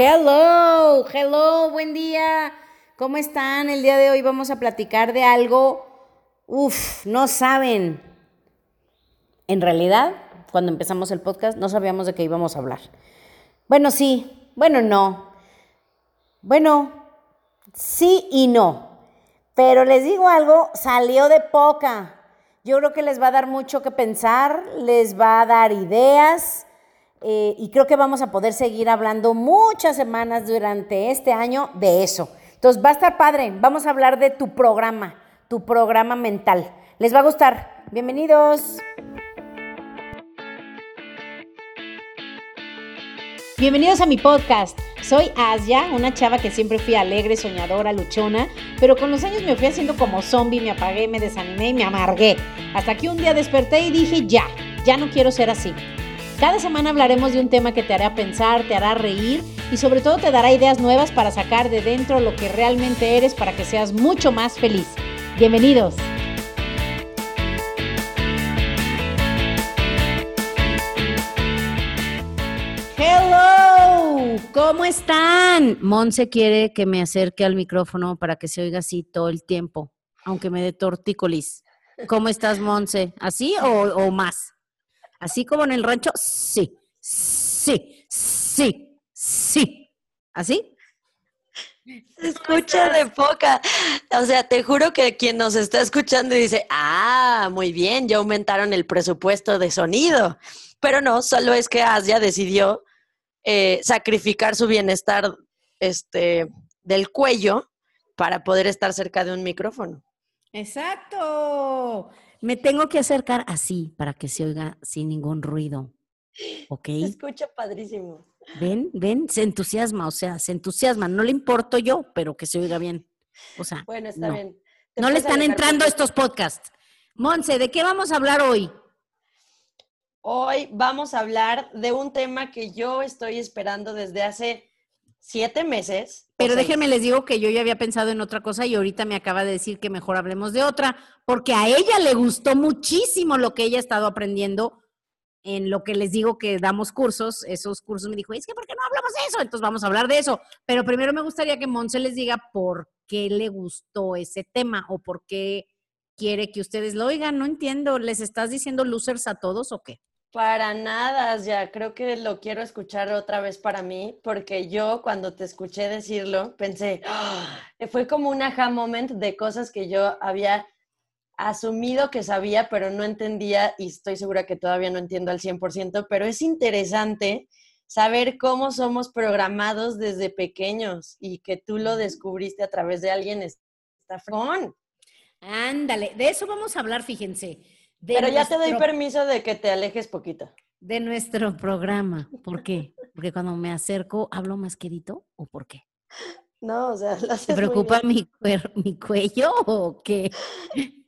Hello, hello, buen día. ¿Cómo están? El día de hoy vamos a platicar de algo, Uf, no saben. En realidad, cuando empezamos el podcast, no sabíamos de qué íbamos a hablar. Bueno, sí, bueno, no. Bueno, sí y no. Pero les digo algo, salió de poca. Yo creo que les va a dar mucho que pensar, les va a dar ideas eh, y creo que vamos a poder seguir hablando muchas semanas durante este año de eso. Entonces va a estar padre, vamos a hablar de tu programa, tu programa mental. Les va a gustar. Bienvenidos. Bienvenidos a mi podcast. Soy Asia, una chava que siempre fui alegre, soñadora, luchona, pero con los años me fui haciendo como zombie, me apagué, me desanimé y me amargué. Hasta que un día desperté y dije, ya, ya no quiero ser así. Cada semana hablaremos de un tema que te hará pensar, te hará reír y sobre todo te dará ideas nuevas para sacar de dentro lo que realmente eres para que seas mucho más feliz. Bienvenidos. Hello, ¿cómo están? Monse quiere que me acerque al micrófono para que se oiga así todo el tiempo, aunque me dé tortícolis. ¿Cómo estás, Monse? ¿Así o, o más? Así como en el rancho, sí, sí, sí, sí. ¿Así? Se escucha de poca. O sea, te juro que quien nos está escuchando dice, ah, muy bien, ya aumentaron el presupuesto de sonido. Pero no, solo es que Asia decidió eh, sacrificar su bienestar este, del cuello para poder estar cerca de un micrófono. Exacto. Me tengo que acercar así para que se oiga sin ningún ruido. ¿Ok? Se escucha padrísimo. Ven, ven, se entusiasma, o sea, se entusiasma. No le importo yo, pero que se oiga bien. O sea, bueno, está bien. No le están entrando estos podcasts. Monse, ¿de qué vamos a hablar hoy? Hoy vamos a hablar de un tema que yo estoy esperando desde hace siete meses. Pero déjenme les digo que yo ya había pensado en otra cosa y ahorita me acaba de decir que mejor hablemos de otra, porque a ella le gustó muchísimo lo que ella ha estado aprendiendo en lo que les digo que damos cursos. Esos cursos me dijo, es que ¿por qué no hablamos de eso? Entonces vamos a hablar de eso. Pero primero me gustaría que Monse les diga por qué le gustó ese tema o por qué quiere que ustedes lo oigan. No entiendo, ¿les estás diciendo losers a todos o qué? Para nada, ya creo que lo quiero escuchar otra vez para mí, porque yo cuando te escuché decirlo pensé, ¡ah! fue como un aha moment de cosas que yo había asumido que sabía, pero no entendía y estoy segura que todavía no entiendo al 100%, pero es interesante saber cómo somos programados desde pequeños y que tú lo descubriste a través de alguien está fregón. Ándale, de eso vamos a hablar, fíjense. Pero ya te doy permiso de que te alejes poquito. De nuestro programa. ¿Por qué? Porque cuando me acerco, ¿hablo más querido o por qué? No, o sea, ¿Te preocupa mi, mi cuello o qué?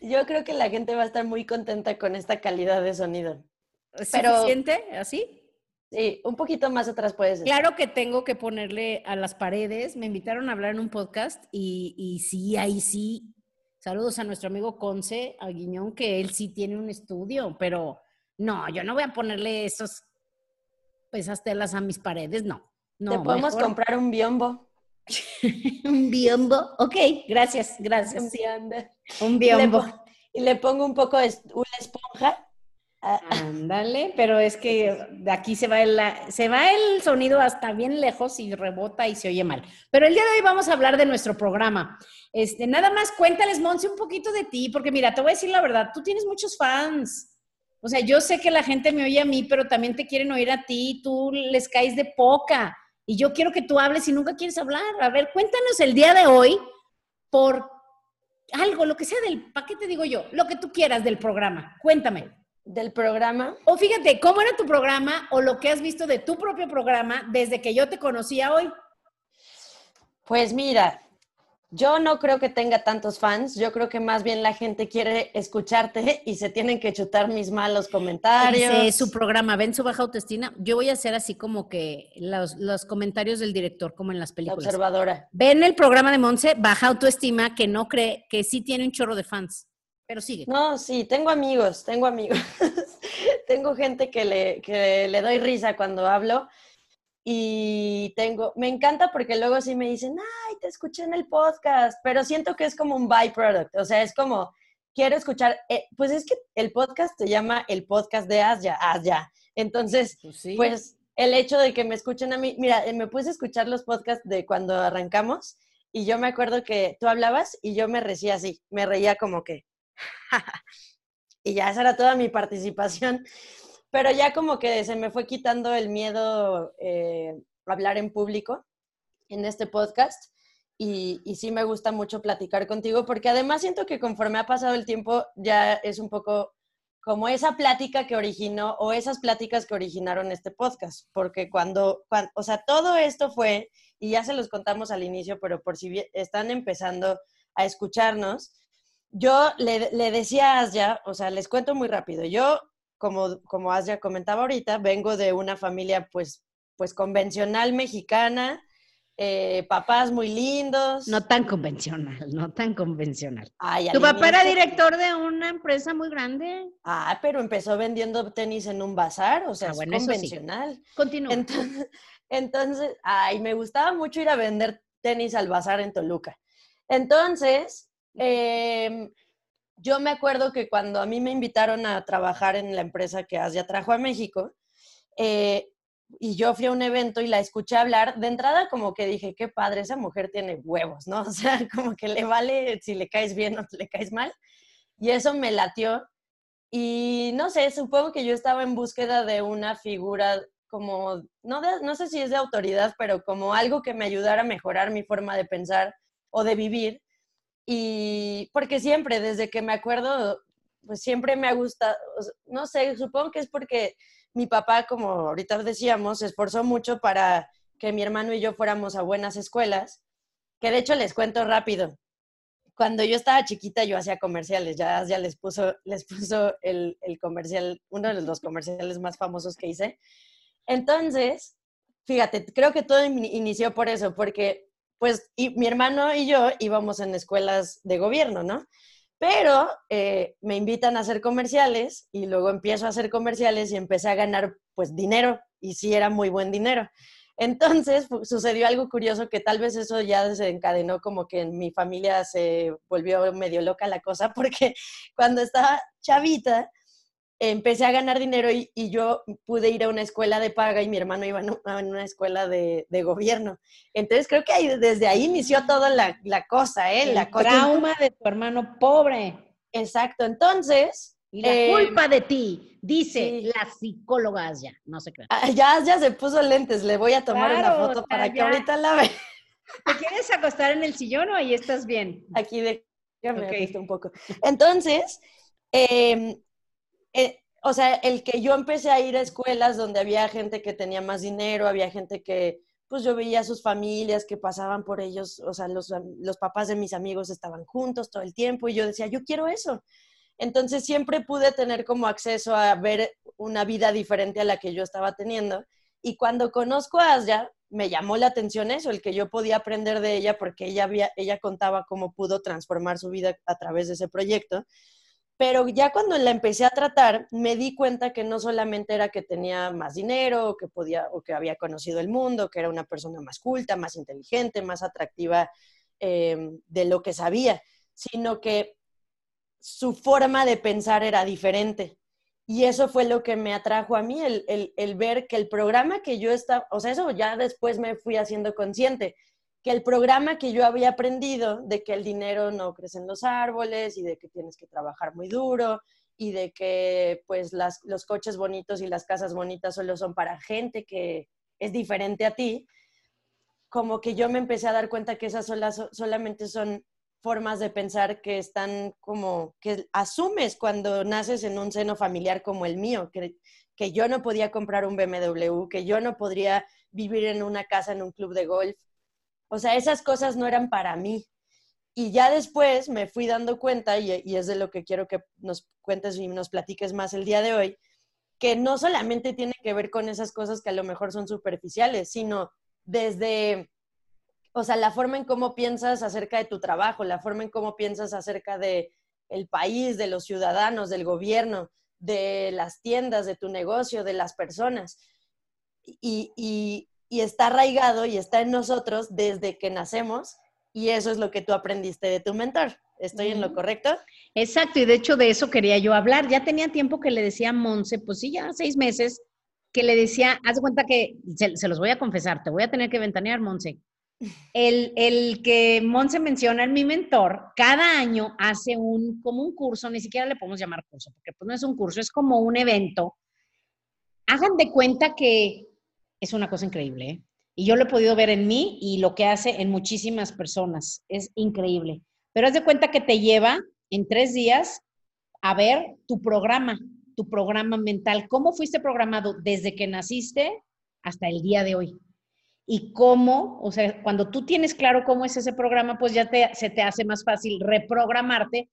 Yo creo que la gente va a estar muy contenta con esta calidad de sonido. ¿Es Pero, suficiente así? Sí, un poquito más atrás puedes. Claro que tengo que ponerle a las paredes. Me invitaron a hablar en un podcast y, y sí, ahí sí Saludos a nuestro amigo Conce Aguiñón, que él sí tiene un estudio, pero no, yo no voy a ponerle esos, esas telas a mis paredes, no. no Te podemos comprar un biombo. un biombo, ok, gracias, gracias. Un biombo. Un biombo. Y le, pongo un poco de una esponja. Ándale, pero es que de aquí se va, el, se va el sonido hasta bien lejos y rebota y se oye mal. Pero el día de hoy vamos a hablar de nuestro programa. Este, nada más cuéntales, Monse, un poquito de ti, porque mira, te voy a decir la verdad, tú tienes muchos fans. O sea, yo sé que la gente me oye a mí, pero también te quieren oír a ti, tú les caes de poca. Y yo quiero que tú hables y nunca quieres hablar. A ver, cuéntanos el día de hoy por algo, lo que sea del, ¿para qué te digo yo? Lo que tú quieras del programa. Cuéntame del programa. O fíjate, ¿cómo era tu programa o lo que has visto de tu propio programa desde que yo te conocía hoy? Pues mira, yo no creo que tenga tantos fans, yo creo que más bien la gente quiere escucharte y se tienen que chutar mis malos comentarios. Dice su programa, ven su baja autoestima. Yo voy a hacer así como que los, los, comentarios del director, como en las películas. La observadora. Ven el programa de Monse, baja autoestima, que no cree, que sí tiene un chorro de fans. Pero sigue. No, sí, tengo amigos, tengo amigos. tengo gente que le, que le doy risa cuando hablo. y tengo, me encanta porque luego sí me dicen, ay, te escuché en el podcast, pero siento que es como un byproduct, o sea, es como, quiero escuchar, eh, pues es que el podcast se llama el podcast de Asya, Asya. Entonces, pues, pues, el hecho de que me escuchen a mí, mira, eh, me puse a escuchar los podcasts de cuando arrancamos y yo me acuerdo que tú hablabas y yo me reía así, me reía como que, y ya esa era toda mi participación, pero ya como que se me fue quitando el miedo eh, hablar en público en este podcast. Y, y, sí me gusta mucho platicar contigo porque además siento que conforme ha pasado el tiempo ya es un poco como esa plática que originó o esas pláticas que originaron este podcast, porque cuando, o sea, todo esto fue, y ya se los contamos al inicio, pero por si están empezando a escucharnos, yo le, le decía a Asya, o sea, les cuento muy rápido, yo, como, como Asya comentaba ahorita, vengo de una familia pues, pues convencional mexicana, eh, papás muy lindos. No tan convencional, no tan convencional. ¿Tu papá era director de una empresa muy grande? Ah, pero empezó vendiendo tenis en un bazar, o sea, ah, es convencional. Continúa. Entonces, entonces, ay, me gustaba mucho ir a vender tenis al bazar en Toluca. Entonces, em, yo me acuerdo que cuando a mí me invitaron a trabajar en la empresa que Asia trajo a México, eh, y yo fui a un evento y la escuché hablar, de entrada como que dije, qué padre, esa mujer tiene huevos, ¿no? O sea, como que le vale si le caes bien o le caes mal. Y eso me latió. Y no sé, supongo que yo estaba en búsqueda de una figura como, no, no sé si es de autoridad, pero como algo que me ayudara a mejorar mi forma de pensar o de vivir. Y porque siempre, desde que me acuerdo, pues siempre me ha gustado, no sé, supongo que es porque mi papá, como ahorita decíamos, se esforzó mucho para que mi hermano y yo fuéramos a buenas escuelas, que de hecho les cuento rápido. Cuando yo estaba chiquita yo hacía comerciales, ya, ya les puso, les puso el, el comercial, uno de los comerciales más famosos que hice. Entonces, fíjate, creo que todo inició por eso, porque pues y, mi hermano y yo íbamos en escuelas de gobierno, ¿no? Pero eh, me invitan a hacer comerciales y luego empiezo a hacer comerciales y empecé a ganar pues dinero y sí era muy buen dinero. Entonces sucedió algo curioso que tal vez eso ya desencadenó como que en mi familia se volvió medio loca la cosa porque cuando estaba chavita empecé a ganar dinero y, yo pude ir a una escuela de paga y mi hermano iba a una escuela de, gobierno. Entonces creo que ahí, desde ahí inició toda la, cosa, ¿eh? El la trauma de tu hermano pobre. Exacto, entonces... Y la eh, culpa de ti, dice la psicóloga ya, no sé qué. Ah, ya, ya se puso lentes, le voy a tomar una foto para que ahorita la vea. ¿Te quieres acostar en el sillón o ahí estás bien? Aquí déjame okay. un poco. Entonces, eh, eh, o sea, el que yo empecé a ir a escuelas donde había gente que tenía más dinero, había gente que, pues yo veía a sus familias que pasaban por ellos, o sea, los, los papás de mis amigos estaban juntos todo el tiempo y yo decía, yo quiero eso. Entonces siempre pude tener como acceso a ver una vida diferente a la que yo estaba teniendo. Y cuando conozco a Asya, me llamó la atención eso, el que yo podía aprender de ella porque ella, había, ella contaba cómo pudo transformar su vida a través de ese proyecto. Pero ya cuando la empecé a tratar, me di cuenta que no solamente era que tenía más dinero, que podía, o que había conocido el mundo, que era una persona más culta, más inteligente, más atractiva em, de lo que sabía, sino que su forma de pensar era diferente. Y eso fue lo que me atrajo a mí, el, el ver que el programa que yo estaba, o sea, eso ya después me fui haciendo consciente, el programa que yo había aprendido de que el dinero no crece en los árboles y de que tienes que trabajar muy duro y de que pues los coches bonitos y las casas bonitas solo son para gente que es diferente a ti, como que yo me empecé a dar cuenta que esas solamente son formas de pensar que están como, que asumes cuando naces en un seno familiar como el mío, que, que yo no podía comprar un BMW, que yo no podría vivir en una casa en un club de golf, o sea, esas cosas no eran para mí. Y ya después me fui dando cuenta, y, es de lo que quiero que nos cuentes y nos platiques más el día de hoy, que no solamente tiene que ver con esas cosas que a lo mejor son superficiales, sino desde, o sea, la forma en cómo piensas acerca de tu trabajo, la forma en cómo piensas acerca de el país, de los ciudadanos, del gobierno, de las tiendas, de tu negocio, de las personas. Y, y, y está arraigado y está en nosotros desde que nacemos y eso es lo que tú aprendiste de tu mentor. ¿Estoy en lo correcto? Exacto, y de hecho de eso quería yo hablar. Ya tenía tiempo que le decía a Monse, pues sí, ya seis meses, que le decía, haz de cuenta que, se, los voy a confesar, te voy a tener que ventanear, Monse. El, el, que Monse menciona en mi mentor, cada año hace un, como un curso, ni siquiera le podemos llamar curso, porque pues no es un curso, es como un evento. Hagan de cuenta que es una cosa increíble, ¿eh? Y yo lo he podido ver en mí y lo que hace en muchísimas personas. Es increíble. Pero haz de cuenta que te lleva en tres días a ver tu programa, tu programa mental. ¿Cómo fuiste programado desde que naciste hasta el día de hoy? Y cómo, o sea, cuando tú tienes claro cómo es ese programa, pues ya se te hace más fácil reprogramarte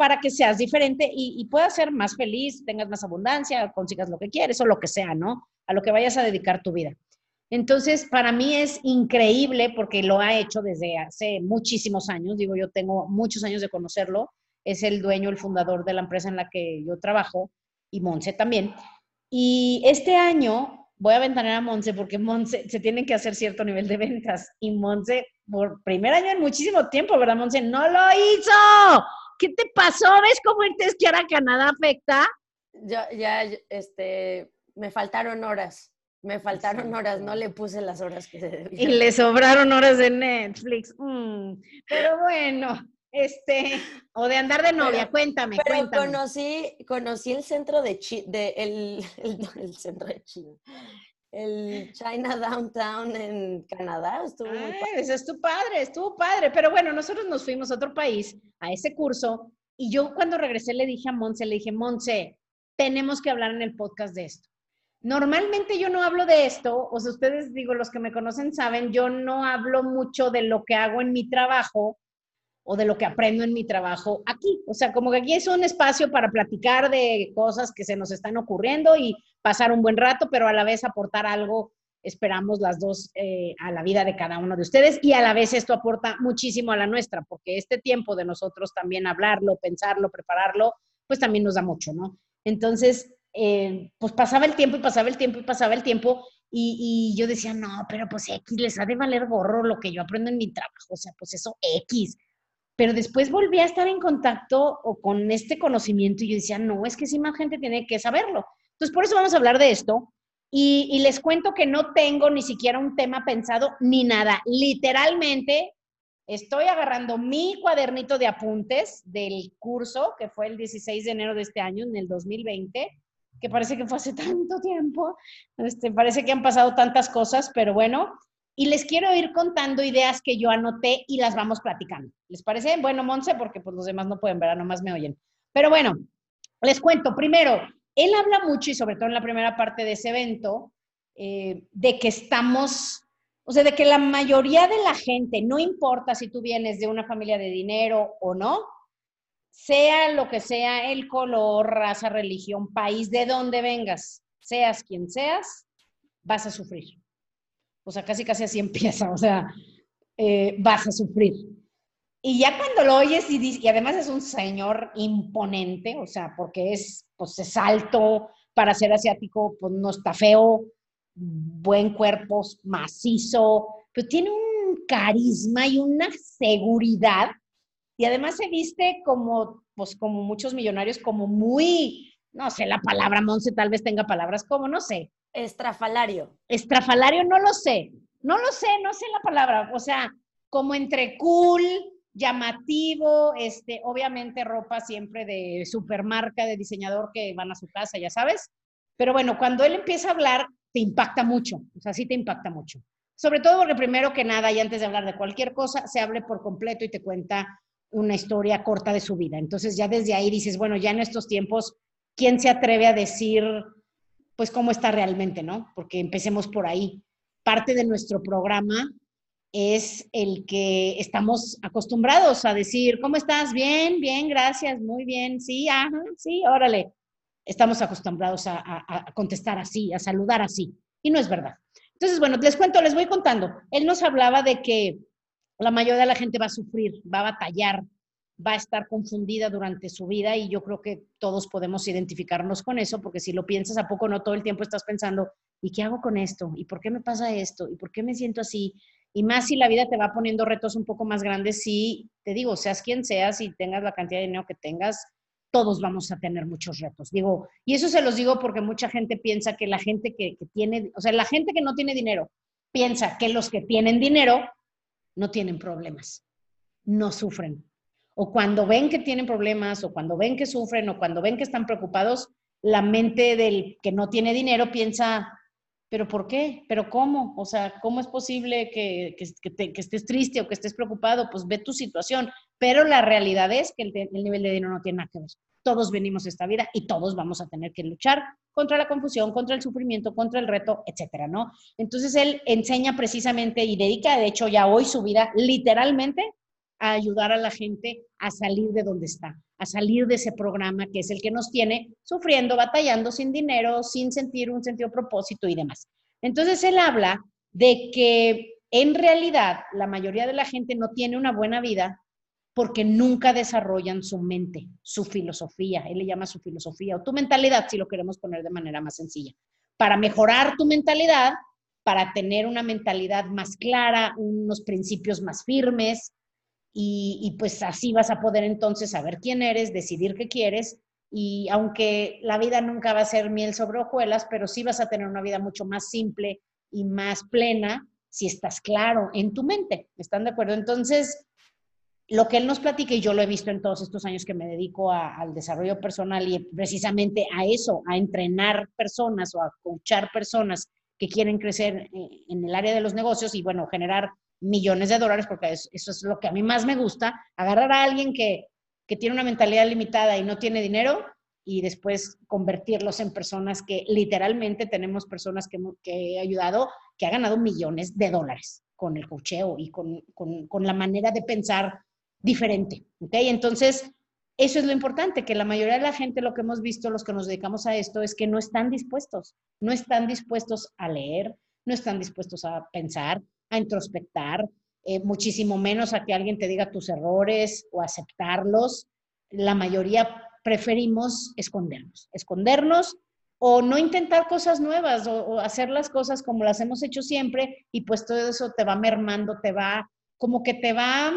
para que seas diferente y, y puedas ser más feliz, tengas más abundancia, consigas lo que quieres o lo que sea, ¿no? A lo que vayas a dedicar tu vida. Entonces, para mí es increíble porque lo ha hecho desde hace muchísimos años. Digo, yo tengo muchos años de conocerlo. Es el dueño, el fundador de la empresa en la que yo trabajo y Monse también. Y este año voy a ventanear a Monse porque Monse se tiene que hacer cierto nivel de ventas y Monse por primer año en muchísimo tiempo, ¿verdad, Monse? No lo hizo. ¿Qué te pasó? ¿Ves cómo irte a esquiar a Canadá afecta? Ya, ya, este, me faltaron horas. Me faltaron horas, no le puse las horas que se debían. Y le sobraron horas de Netflix. Mm, pero bueno, este, o de andar de novia, cuéntame, pero conocí, conocí el centro de, de el, el, centro de China. El China Downtown en Canadá. Estuvo Ay, Eso estuvo padre, estuvo padre. Pero bueno, nosotros nos fuimos a otro país a ese curso y yo cuando regresé le dije a Monse, le dije, Monse, tenemos que hablar en el podcast de esto Normalmente yo no hablo de esto, o sea, ustedes digo, los que me conocen saben, yo no hablo mucho de lo que hago en mi trabajo o de lo que aprendo en mi trabajo aquí. O sea, como que aquí es un espacio para platicar de cosas que se nos están ocurriendo y pasar un buen rato, pero a la vez aportar algo, esperamos las dos, eh, a la vida de cada uno de ustedes y a la vez esto aporta muchísimo a la nuestra, porque este tiempo de nosotros también hablarlo, pensarlo, prepararlo, pues también nos da mucho, ¿no? Entonces, eh, pues pasaba el tiempo y pasaba el tiempo y pasaba el tiempo y, yo decía, no, pero pues X les ha de valer gorro lo que yo aprendo en mi trabajo, o sea, pues eso X. Pero después volví a estar en contacto o con este conocimiento y yo decía, no, es que si más gente tiene que saberlo. Entonces, por eso vamos a hablar de esto. Y, les cuento que no tengo ni siquiera un tema pensado ni nada. Literalmente estoy agarrando mi cuadernito de apuntes del curso, que fue el 16 de enero de este año, en el 2020 que parece que fue hace tanto tiempo, este, parece que han pasado tantas cosas, pero bueno, y les quiero ir contando ideas que yo anoté y las vamos platicando. ¿Les parece? Bueno, Monse, porque pues los demás no pueden ver, nomás me oyen. Pero bueno, les cuento. Primero, él habla mucho y sobre todo en la primera parte de ese evento, eh, de que estamos, o sea, de que la mayoría de la gente, no importa si tú vienes de una familia de dinero o no, sea lo que sea el color, raza, religión, país, de donde vengas, seas quien seas, vas a sufrir. O sea, casi casi así empieza, o sea, eh, vas a sufrir. Y ya cuando lo oyes y, y además es un señor imponente, o sea, porque es, pues es alto, para ser asiático, pues no está feo, buen cuerpo, macizo, pero tiene un carisma y una seguridad y además se viste como, pues como muchos millonarios, como muy, no sé, la palabra Monse tal vez tenga palabras como, no sé. Estrafalario. Estrafalario, no lo sé. No lo sé, no sé la palabra. O sea, como entre cool, llamativo, este, obviamente ropa siempre de supermarca, de diseñador que van a su casa, ya sabes. Pero bueno, cuando él empieza a hablar, te impacta mucho. O sea, sí te impacta mucho. Sobre todo porque primero que nada, y antes de hablar de cualquier cosa, se hable por completo y te cuenta una historia corta de su vida. Entonces ya desde ahí dices, bueno, ya en estos tiempos, ¿quién se atreve a decir, pues, cómo está realmente, no? Porque empecemos por ahí. Parte de nuestro programa es el que estamos acostumbrados a decir, ¿cómo estás? Bien, bien, gracias, muy bien, sí, ajá, sí, órale. Estamos acostumbrados a, a contestar así, a saludar así. Y no es verdad. Entonces, bueno, les cuento, les voy contando. Él nos hablaba de que la mayoría de la gente va a sufrir, va a batallar, va a estar confundida durante su vida y yo creo que todos podemos identificarnos con eso, porque si lo piensas a poco, no todo el tiempo estás pensando, ¿y qué hago con esto? ¿Y por qué me pasa esto? ¿Y por qué me siento así? Y más si la vida te va poniendo retos un poco más grandes, si te digo, seas quien seas y tengas la cantidad de dinero que tengas, todos vamos a tener muchos retos. Digo, y eso se los digo porque mucha gente piensa que la gente que, que tiene, o sea, la gente que no tiene dinero, piensa que los que tienen dinero no tienen problemas, no sufren. O cuando ven que tienen problemas, o cuando ven que sufren, o cuando ven que están preocupados, la mente del que no tiene dinero piensa, pero ¿por qué? ¿Pero cómo? O sea, ¿cómo es posible que, que, estés triste o que estés preocupado? Pues ve tu situación. Pero la realidad es que el, el, nivel de dinero no tiene nada que ver. Todos venimos a esta vida y todos vamos a tener que luchar contra la confusión, contra el sufrimiento, contra el reto, etcétera, ¿no? Entonces él enseña precisamente y dedica, de hecho, ya hoy su vida literalmente a ayudar a la gente a salir de donde está, a salir de ese programa que es el que nos tiene sufriendo, batallando sin dinero, sin sentir un sentido propósito y demás. Entonces él habla de que en realidad la mayoría de la gente no tiene una buena vida porque nunca desarrollan su mente, su filosofía, él le llama su filosofía o tu mentalidad, si lo queremos poner de manera más sencilla. Para mejorar tu mentalidad, para tener una mentalidad más clara, unos principios más firmes, y, pues así vas a poder entonces saber quién eres, decidir qué quieres, y aunque la vida nunca va a ser miel sobre hojuelas, pero sí vas a tener una vida mucho más simple y más plena si estás claro en tu mente. ¿Están de acuerdo? Entonces, lo que él nos platica, y yo lo he visto en todos estos años que me dedico al desarrollo personal y precisamente a eso, a entrenar personas o a coachar personas que quieren crecer eh, en el área de los negocios y, bueno, generar millones de dólares, porque eso es lo que a mí más me gusta, agarrar a alguien que, que tiene una mentalidad limitada y no tiene dinero y después convertirlos en personas que literalmente tenemos personas que, que he ayudado que ha ganado millones de dólares con el cocheo y con, con, con la manera de pensar diferente. ¿ok? Entonces, eso es lo importante, que la mayoría de la gente, lo que hemos visto, los que nos dedicamos a esto, es que no están dispuestos, no están dispuestos a leer, no están dispuestos a pensar, a introspectar, eh, muchísimo menos a que alguien te diga tus errores o aceptarlos. La mayoría preferimos escondernos, escondernos o no intentar cosas nuevas o, o, hacer las cosas como las hemos hecho siempre y pues todo eso te va mermando, te va, como que te va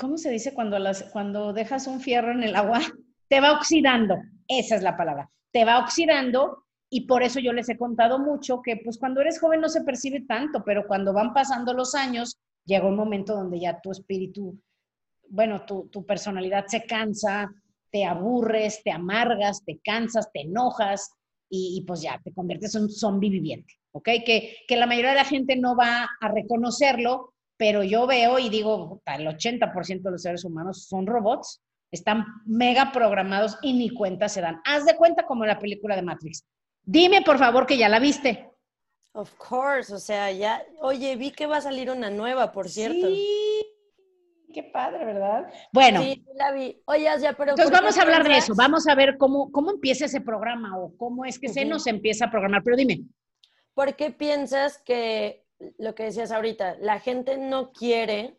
¿cómo se dice cuando, las, cuando dejas un fierro en el agua? Te va oxidando, esa es la palabra, te va oxidando y por eso yo les he contado mucho que pues cuando eres joven no se percibe tanto, pero cuando van pasando los años, llega un momento donde ya tu espíritu, bueno, tu, tu personalidad se cansa, te aburres, te amargas, te cansas, te enojas y, y, pues ya te conviertes en un zombie viviente, ¿ok? Que, que la mayoría de la gente no va a reconocerlo pero yo veo y digo, el 80% de los seres humanos son robots, están mega programados y ni cuenta se dan. Haz de cuenta como en la película de Matrix. Dime, por favor, que ya la viste. Of course, o sea, ya, oye, vi que va a salir una nueva, por cierto. Sí, qué padre, ¿verdad? Bueno. Sí, la vi. Oye, ya, pero. Entonces vamos a hablar de eso, vamos a ver cómo, cómo empieza ese programa o cómo es que uh -huh. se nos empieza a programar, pero dime. ¿Por qué piensas que lo que decías ahorita, la gente no quiere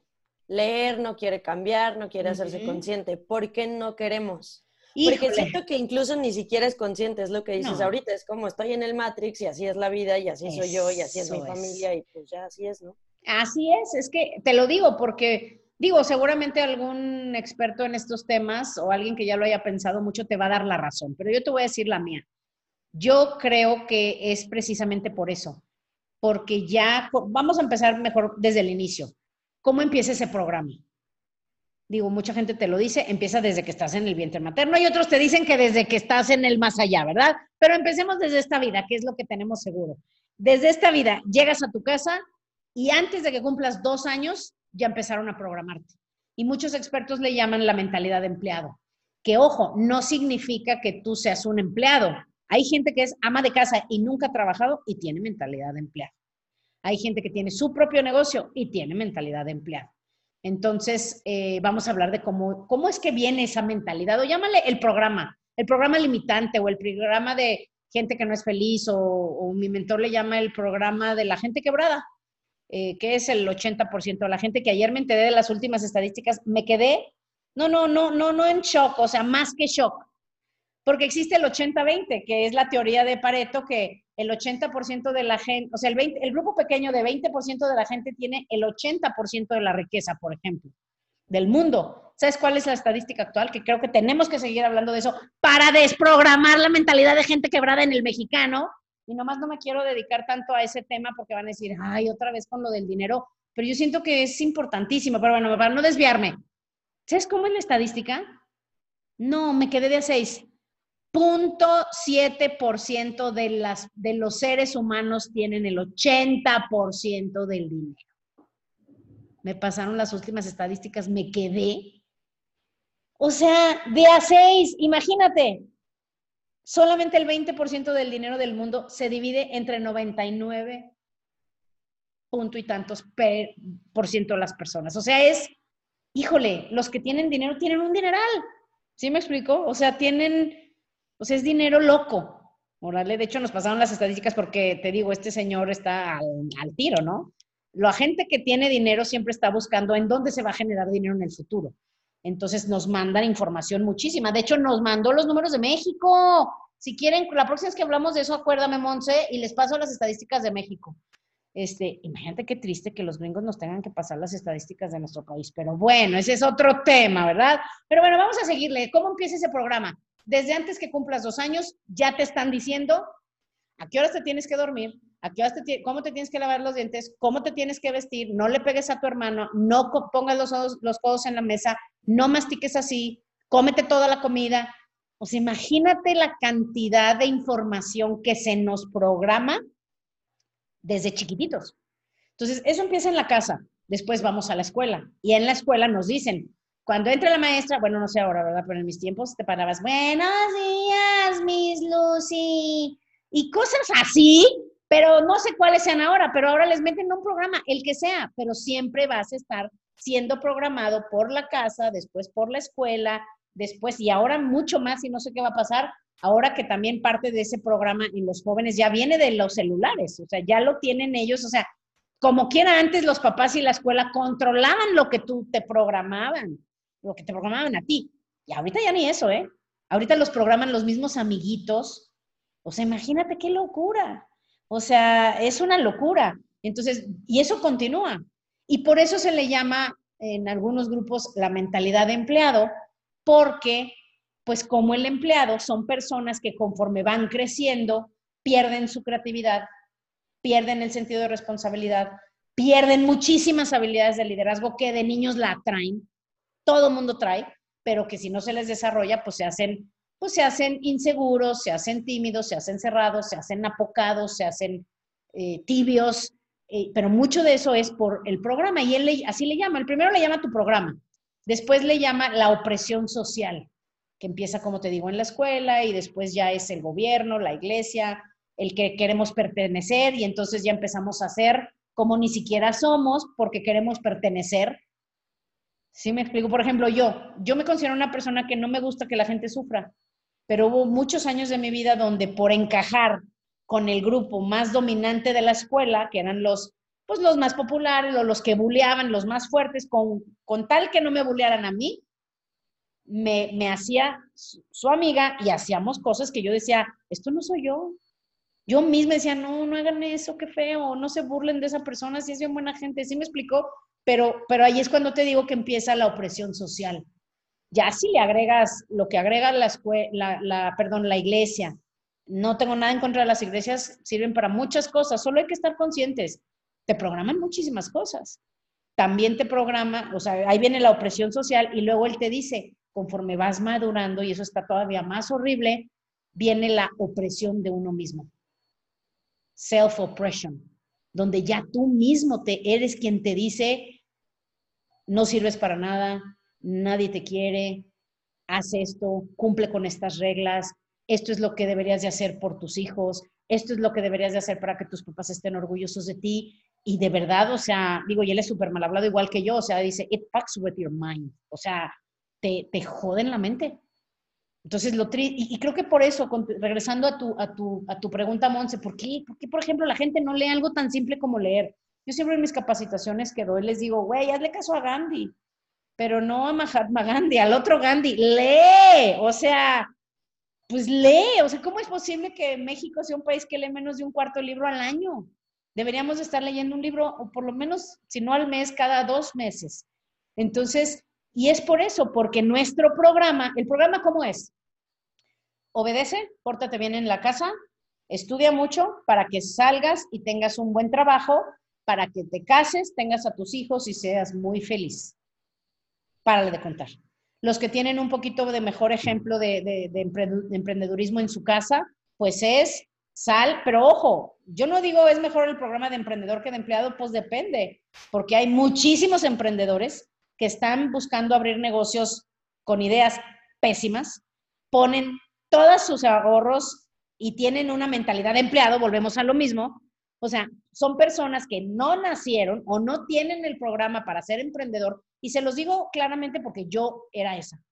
leer, no quiere cambiar, no quiere hacerse uh -huh. consciente. ¿Por qué no queremos? Híjole. Porque siento que incluso ni siquiera es consciente, es lo que dices no. ahorita, es como estoy en el Matrix y así es la vida y así Eso soy yo y así es mi es. familia y pues ya así es, ¿no? Así es, es que te lo digo porque, digo, seguramente algún experto en estos temas o alguien que ya lo haya pensado mucho te va a dar la razón, pero yo te voy a decir la mía. Yo creo que es precisamente por eso, porque ya, vamos a empezar mejor desde el inicio. ¿Cómo empieza ese programa? Digo, mucha gente te lo dice, empieza desde que estás en el vientre materno y otros te dicen que desde que estás en el más allá, ¿verdad? Pero empecemos desde esta vida, que es lo que tenemos seguro. Desde esta vida llegas a tu casa y antes de que cumplas dos años ya empezaron a programarte. Y muchos expertos le llaman la mentalidad de empleado. Que ojo, no significa que tú seas un empleado, hay gente que es ama de casa y nunca ha trabajado y tiene mentalidad de empleado. Hay gente que tiene su propio negocio y tiene mentalidad de empleado. Entonces, eh, vamos a hablar de cómo, cómo es que viene esa mentalidad, o llámale el programa, el programa limitante o el programa de gente que no es feliz, o, mi mentor le llama el programa de la gente quebrada. eh, que es el 80%. La gente que ayer me enteré de las últimas estadísticas, me quedé, no, no, no, no, no en shock, o sea, más que shock. Porque existe el 80-20, que es la teoría de Pareto, que el 80% de la gente, o sea, el, 20, el grupo pequeño de 20% de la gente tiene el 80% de la riqueza, por ejemplo, del mundo. ¿Sabes cuál es la estadística actual? Que creo que tenemos que seguir hablando de eso para desprogramar la mentalidad de gente quebrada en el mexicano. Y nomás no me quiero dedicar tanto a ese tema porque van a decir, ay, otra vez con lo del dinero. Pero yo siento que es importantísimo. Pero bueno, para no desviarme. ¿Sabes cómo es la estadística? No, me quedé de a seis. 0.7% de, de los seres humanos tienen el 80% del dinero. Me pasaron las últimas estadísticas, me quedé. O sea, de a 6, imagínate, solamente el 20% del dinero del mundo se divide entre 99 punto y tantos por ciento de las personas. O sea, es, híjole, los que tienen dinero tienen un dineral. ¿Sí me explico? O sea, tienen sea, es dinero loco. Órale, de hecho nos pasaron las estadísticas porque te digo, este señor está al, tiro, ¿no? La gente que tiene dinero siempre está buscando en dónde se va a generar dinero en el futuro. Entonces nos mandan información muchísima. De hecho, nos mandó los números de México. Si quieren, la próxima vez que hablamos de eso, acuérdame, Monse, y les paso las estadísticas de México. Este, imagínate qué triste que los gringos nos tengan que pasar las estadísticas de nuestro país. Pero bueno, ese es otro tema, ¿verdad? Pero bueno, vamos a seguirle. ¿Cómo empieza ese programa? Desde antes que cumplas dos años, ya te están diciendo a qué horas te tienes que dormir, a qué horas te, cómo te tienes que lavar los dientes, cómo te tienes que vestir, no le pegues a tu hermano, no pongas los, los codos en la mesa, no mastiques así, cómete toda la comida. Sea, imagínate la cantidad de información que se nos programa desde chiquititos. Entonces, eso empieza en la casa, después vamos a la escuela y en la escuela nos dicen, cuando entra la maestra, bueno, no sé ahora, ¿verdad? Pero en mis tiempos te parabas, buenos días, Miss Lucy, y cosas así, pero no sé cuáles sean ahora, pero ahora les meten un programa, el que sea, pero siempre vas a estar siendo programado por la casa, después por la escuela, después, y ahora mucho más, y no sé qué va a pasar, ahora que también parte de ese programa en los jóvenes ya viene de los celulares, o sea, ya lo tienen ellos, o sea, como quiera antes los papás y la escuela controlaban lo que tú te programaban lo que te programaban a ti. Y ahorita ya ni eso, ¿eh? Ahorita los programan los mismos amiguitos. O sea, imagínate qué locura. O sea, es una locura. Entonces, y eso continúa. Y por eso se le llama en algunos grupos la mentalidad de empleado, porque, pues como el empleado son personas que conforme van creciendo, pierden su creatividad, pierden el sentido de responsabilidad, pierden muchísimas habilidades de liderazgo que de niños la atraen todo mundo trae, pero que si no se les desarrolla, pues se hacen, pues se hacen inseguros, se hacen tímidos, se hacen cerrados, se hacen apocados, se hacen eh, tibios, eh, pero mucho de eso es por el programa y él así le llama. El primero le llama tu programa, después le llama la opresión social, que empieza, como te digo, en la escuela y después ya es el gobierno, la iglesia, el que queremos pertenecer y entonces ya empezamos a hacer como ni siquiera somos porque queremos pertenecer Sí, me explico. Por ejemplo, yo, yo me considero una persona que no me gusta que la gente sufra, pero hubo muchos años de mi vida donde por encajar con el grupo más dominante de la escuela, que eran los, pues los más populares, los que buleaban, los más fuertes, con, con tal que no me bulearan a mí, me, me hacía su amiga y hacíamos cosas que yo decía, esto no soy yo. Yo misma decía, no, no hagan eso, qué feo, no se burlen de esa persona, si es bien buena gente. ¿Sí me explicó? Pero, pero ahí es cuando te digo que empieza la opresión social. Ya si le agregas lo que agrega la, la, la, perdón, la iglesia, no tengo nada en contra de las iglesias, sirven para muchas cosas, solo hay que estar conscientes. Te programan muchísimas cosas. También te programa, o sea, ahí viene la opresión social y luego él te dice, conforme vas madurando, y eso está todavía más horrible, viene la opresión de uno mismo. Self-oppression donde ya tú mismo te eres quien te dice, no sirves para nada, nadie te quiere, haz esto, cumple con estas reglas, esto es lo que deberías de hacer por tus hijos, esto es lo que deberías de hacer para que tus papás estén orgullosos de ti. Y de verdad, o sea, digo, y él es súper mal hablado igual que yo, o sea, dice, it fucks with your mind, o sea, te, te joden la mente. Entonces, lo y, y, creo que por eso, regresando a tu, a tu, a tu pregunta, Monse, ¿por qué, ¿por qué, por ejemplo, la gente no lee algo tan simple como leer? Yo siempre en mis capacitaciones que doy les digo, güey, hazle caso a Gandhi, pero no a Mahatma Gandhi, al otro Gandhi, lee, o sea, pues lee, o sea, ¿cómo es posible que México sea un país que lee menos de un cuarto libro al año? Deberíamos estar leyendo un libro, o por lo menos, si no al mes, cada dos meses. Entonces, y es por eso, porque nuestro programa, ¿el programa cómo es? Obedece, pórtate bien en la casa, estudia mucho para que salgas y tengas un buen trabajo, para que te cases, tengas a tus hijos y seas muy feliz. Párale de contar. Los que tienen un poquito de mejor ejemplo de, de emprendedurismo en su casa, pues es sal, pero ojo, yo no digo es mejor el programa de emprendedor que de empleado, pues depende, porque hay muchísimos emprendedores que están buscando abrir negocios con ideas pésimas, ponen todos sus ahorros y tienen una mentalidad de empleado, volvemos a lo mismo. O sea, son personas que no nacieron o no tienen el programa para ser emprendedor. Y se los digo claramente porque yo era esa.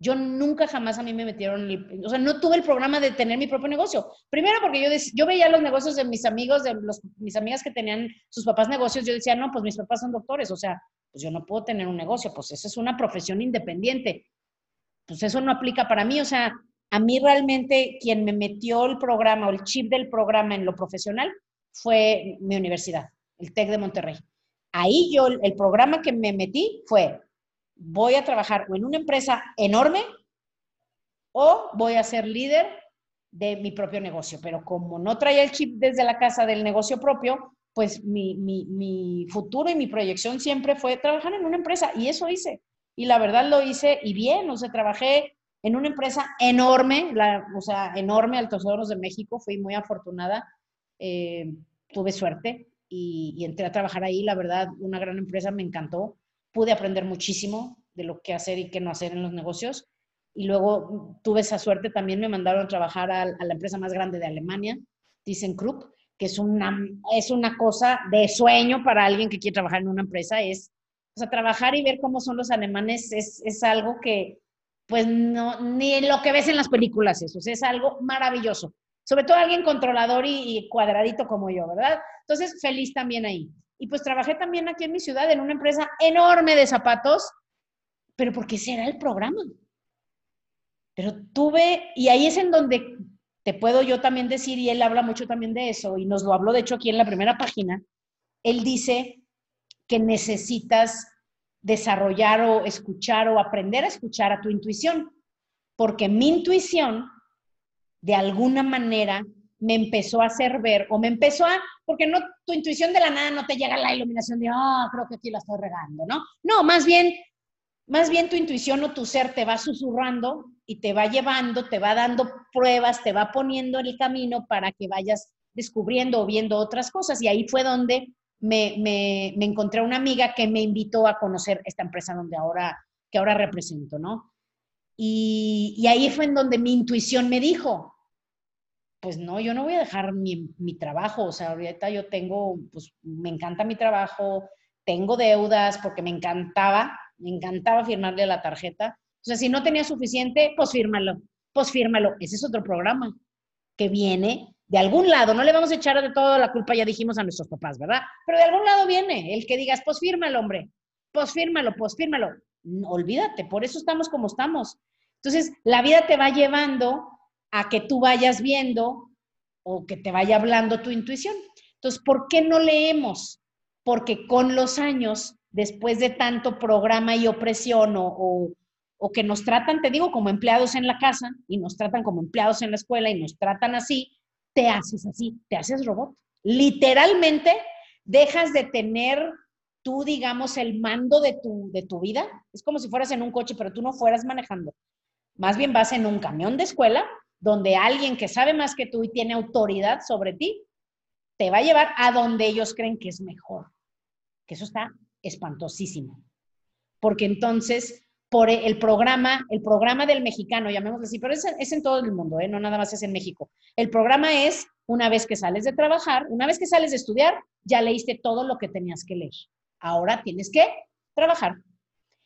Yo nunca jamás a mí me metieron, o sea, no tuve el programa de tener mi propio negocio. Primero porque yo, yo veía los negocios de mis amigos, de los, mis amigas que tenían sus papás negocios, yo decía, no, pues mis papás son doctores, o sea, pues yo no puedo tener un negocio, pues esa es una profesión independiente. Pues eso no aplica para mí, o sea, a mí realmente quien me metió el programa o el chip del programa en lo profesional fue mi universidad, el TEC de Monterrey. Ahí yo, el programa que me metí fue voy a trabajar o en una empresa enorme o voy a ser líder de mi propio negocio. Pero como no traía el chip desde la casa del negocio propio, pues mi, mi, futuro y mi proyección siempre fue trabajar en una empresa y eso hice. Y la verdad lo hice y bien, o sea, trabajé en una empresa enorme, la, o sea, enorme, Altos Hornos de México, fui muy afortunada, eh, tuve suerte y, y entré a trabajar ahí, la verdad, una gran empresa, me encantó pude aprender muchísimo de lo que hacer y qué no hacer en los negocios. Y luego tuve esa suerte, también me mandaron a trabajar a, la empresa más grande de Alemania, ThyssenKrupp, que es una, es una cosa de sueño para alguien que quiere trabajar en una empresa. Es, o sea, trabajar y ver cómo son los alemanes es, es algo que, pues, no, ni lo que ves en las películas eso, es algo maravilloso. Sobre todo alguien controlador y, y cuadradito como yo, ¿verdad? Entonces, feliz también ahí. Y pues trabajé también aquí en mi ciudad en una empresa enorme de zapatos, pero porque ese era el programa. Pero tuve, y ahí es en donde te puedo yo también decir, y él habla mucho también de eso, y nos lo habló de hecho aquí en la primera página, él dice que necesitas desarrollar o escuchar o aprender a escuchar a tu intuición, porque mi intuición, de alguna manera, me empezó a hacer ver o me empezó a, porque no, tu intuición de la nada no te llega la iluminación de, ah, creo que aquí la estoy regando, ¿no? No, más bien, más bien tu intuición o tu ser te va susurrando y te va llevando, te va dando pruebas, te va poniendo en el camino para que vayas descubriendo o viendo otras cosas. Y ahí fue donde me, me, me encontré una amiga que me invitó a conocer esta empresa donde ahora, que ahora represento, ¿no? Y, y ahí fue en donde mi intuición me dijo, pues no, yo no voy a dejar mi, trabajo, o sea, ahorita yo tengo, pues me encanta mi trabajo, tengo deudas porque me encantaba, me encantaba firmarle la tarjeta. O sea, si no tenía suficiente, pues fírmalo, pues fírmalo. Ese es otro programa que viene de algún lado. No le vamos a echar de toda la culpa, ya dijimos a nuestros papás, ¿verdad? Pero de algún lado viene el que digas, pues fírmalo, hombre, pues fírmalo, pues fírmalo. olvídate, por eso estamos como estamos. Entonces, la vida te va llevando a que tú vayas viendo o que te vaya hablando tu intuición. Entonces, ¿por qué no leemos? Porque con los años, después de tanto programa y opresión o, o, que nos tratan, te digo, como empleados en la casa y nos tratan como empleados en la escuela y nos tratan así, te haces así, te haces robot. Literalmente dejas de tener tú, digamos, el mando de tu, de tu vida. Es como si fueras en un coche, pero tú no fueras manejando. Más bien vas en un camión de escuela donde alguien que sabe más que tú y tiene autoridad sobre ti, te va a llevar a donde ellos creen que es mejor. Que eso está espantosísimo. Porque entonces, por el programa, el programa del mexicano, llamémoslo así, pero es, en todo el mundo, ¿eh? no nada más es en México. El programa es, una vez que sales de trabajar, una vez que sales de estudiar, ya leíste todo lo que tenías que leer. Ahora tienes que trabajar.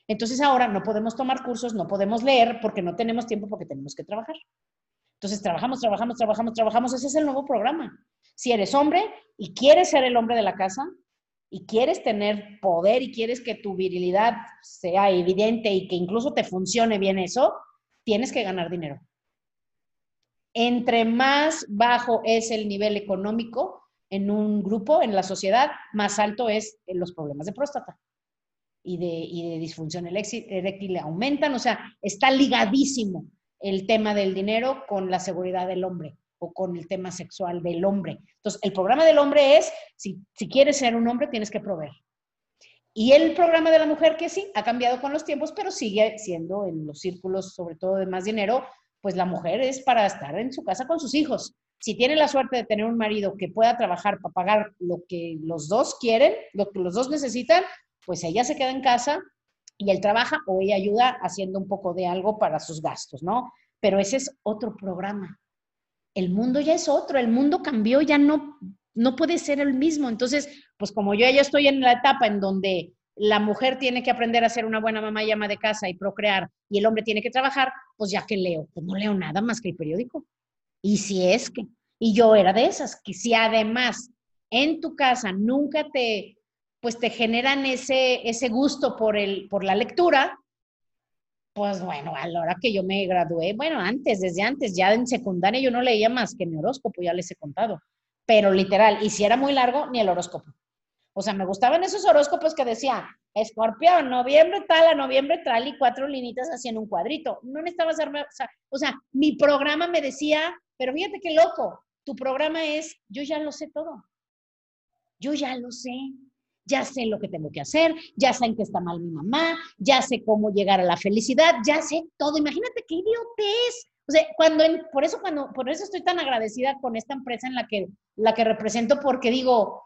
Entonces ahora no podemos tomar cursos, no podemos leer porque no tenemos tiempo porque tenemos que trabajar. Entonces, trabajamos, trabajamos, trabajamos, trabajamos. Ese es el nuevo programa. Si eres hombre y quieres ser el hombre de la casa, y quieres tener poder y quieres que tu virilidad sea evidente y que incluso te funcione bien eso, tienes que ganar dinero. Entre más bajo es el nivel económico en un grupo, en la sociedad, más alto es los problemas de próstata y de, y de disfunción eréctil aumentan. O sea, está ligadísimo el tema del dinero con la seguridad del hombre o con el tema sexual del hombre. Entonces, el programa del hombre es, si, si quieres ser un hombre, tienes que proveer. Y el programa de la mujer, que sí, ha cambiado con los tiempos, pero sigue siendo en los círculos, sobre todo de más dinero, pues la mujer es para estar en su casa con sus hijos. Si tiene la suerte de tener un marido que pueda trabajar para pagar lo que los dos quieren, lo que los dos necesitan, pues ella se queda en casa y él trabaja o ella ayuda haciendo un poco de algo para sus gastos, ¿no? Pero ese es otro programa el mundo ya es otro, el mundo cambió, ya no, no puede ser el mismo. Entonces, pues como yo ya estoy en la etapa en donde la mujer tiene que aprender a ser una buena mamá y ama de casa y procrear, y el hombre tiene que trabajar, pues ya que leo, pues no leo nada más que el periódico. Y si es que, y yo era de esas, que si además en tu casa nunca te, pues te generan ese, ese gusto por, el, por la lectura, pues bueno, a la hora que yo me gradué, bueno, antes, desde antes, ya en secundaria yo no leía más que mi horóscopo, ya les he contado. Pero literal, y si era muy largo, ni el horóscopo. O sea, me gustaban esos horóscopos que decía, escorpión, noviembre tal, a noviembre tal, y cuatro linitas así en un cuadrito. No necesitaba hacerme, o sea, o sea, mi programa me decía, pero fíjate qué loco, tu programa es, yo ya lo sé todo. Yo ya lo sé ya sé lo que tengo que hacer, ya sé en qué está mal mi mamá, ya sé cómo llegar a la felicidad, ya sé todo. Imagínate qué idiotez. O sea, cuando por eso cuando por eso estoy tan agradecida con esta empresa en la que la que represento porque digo,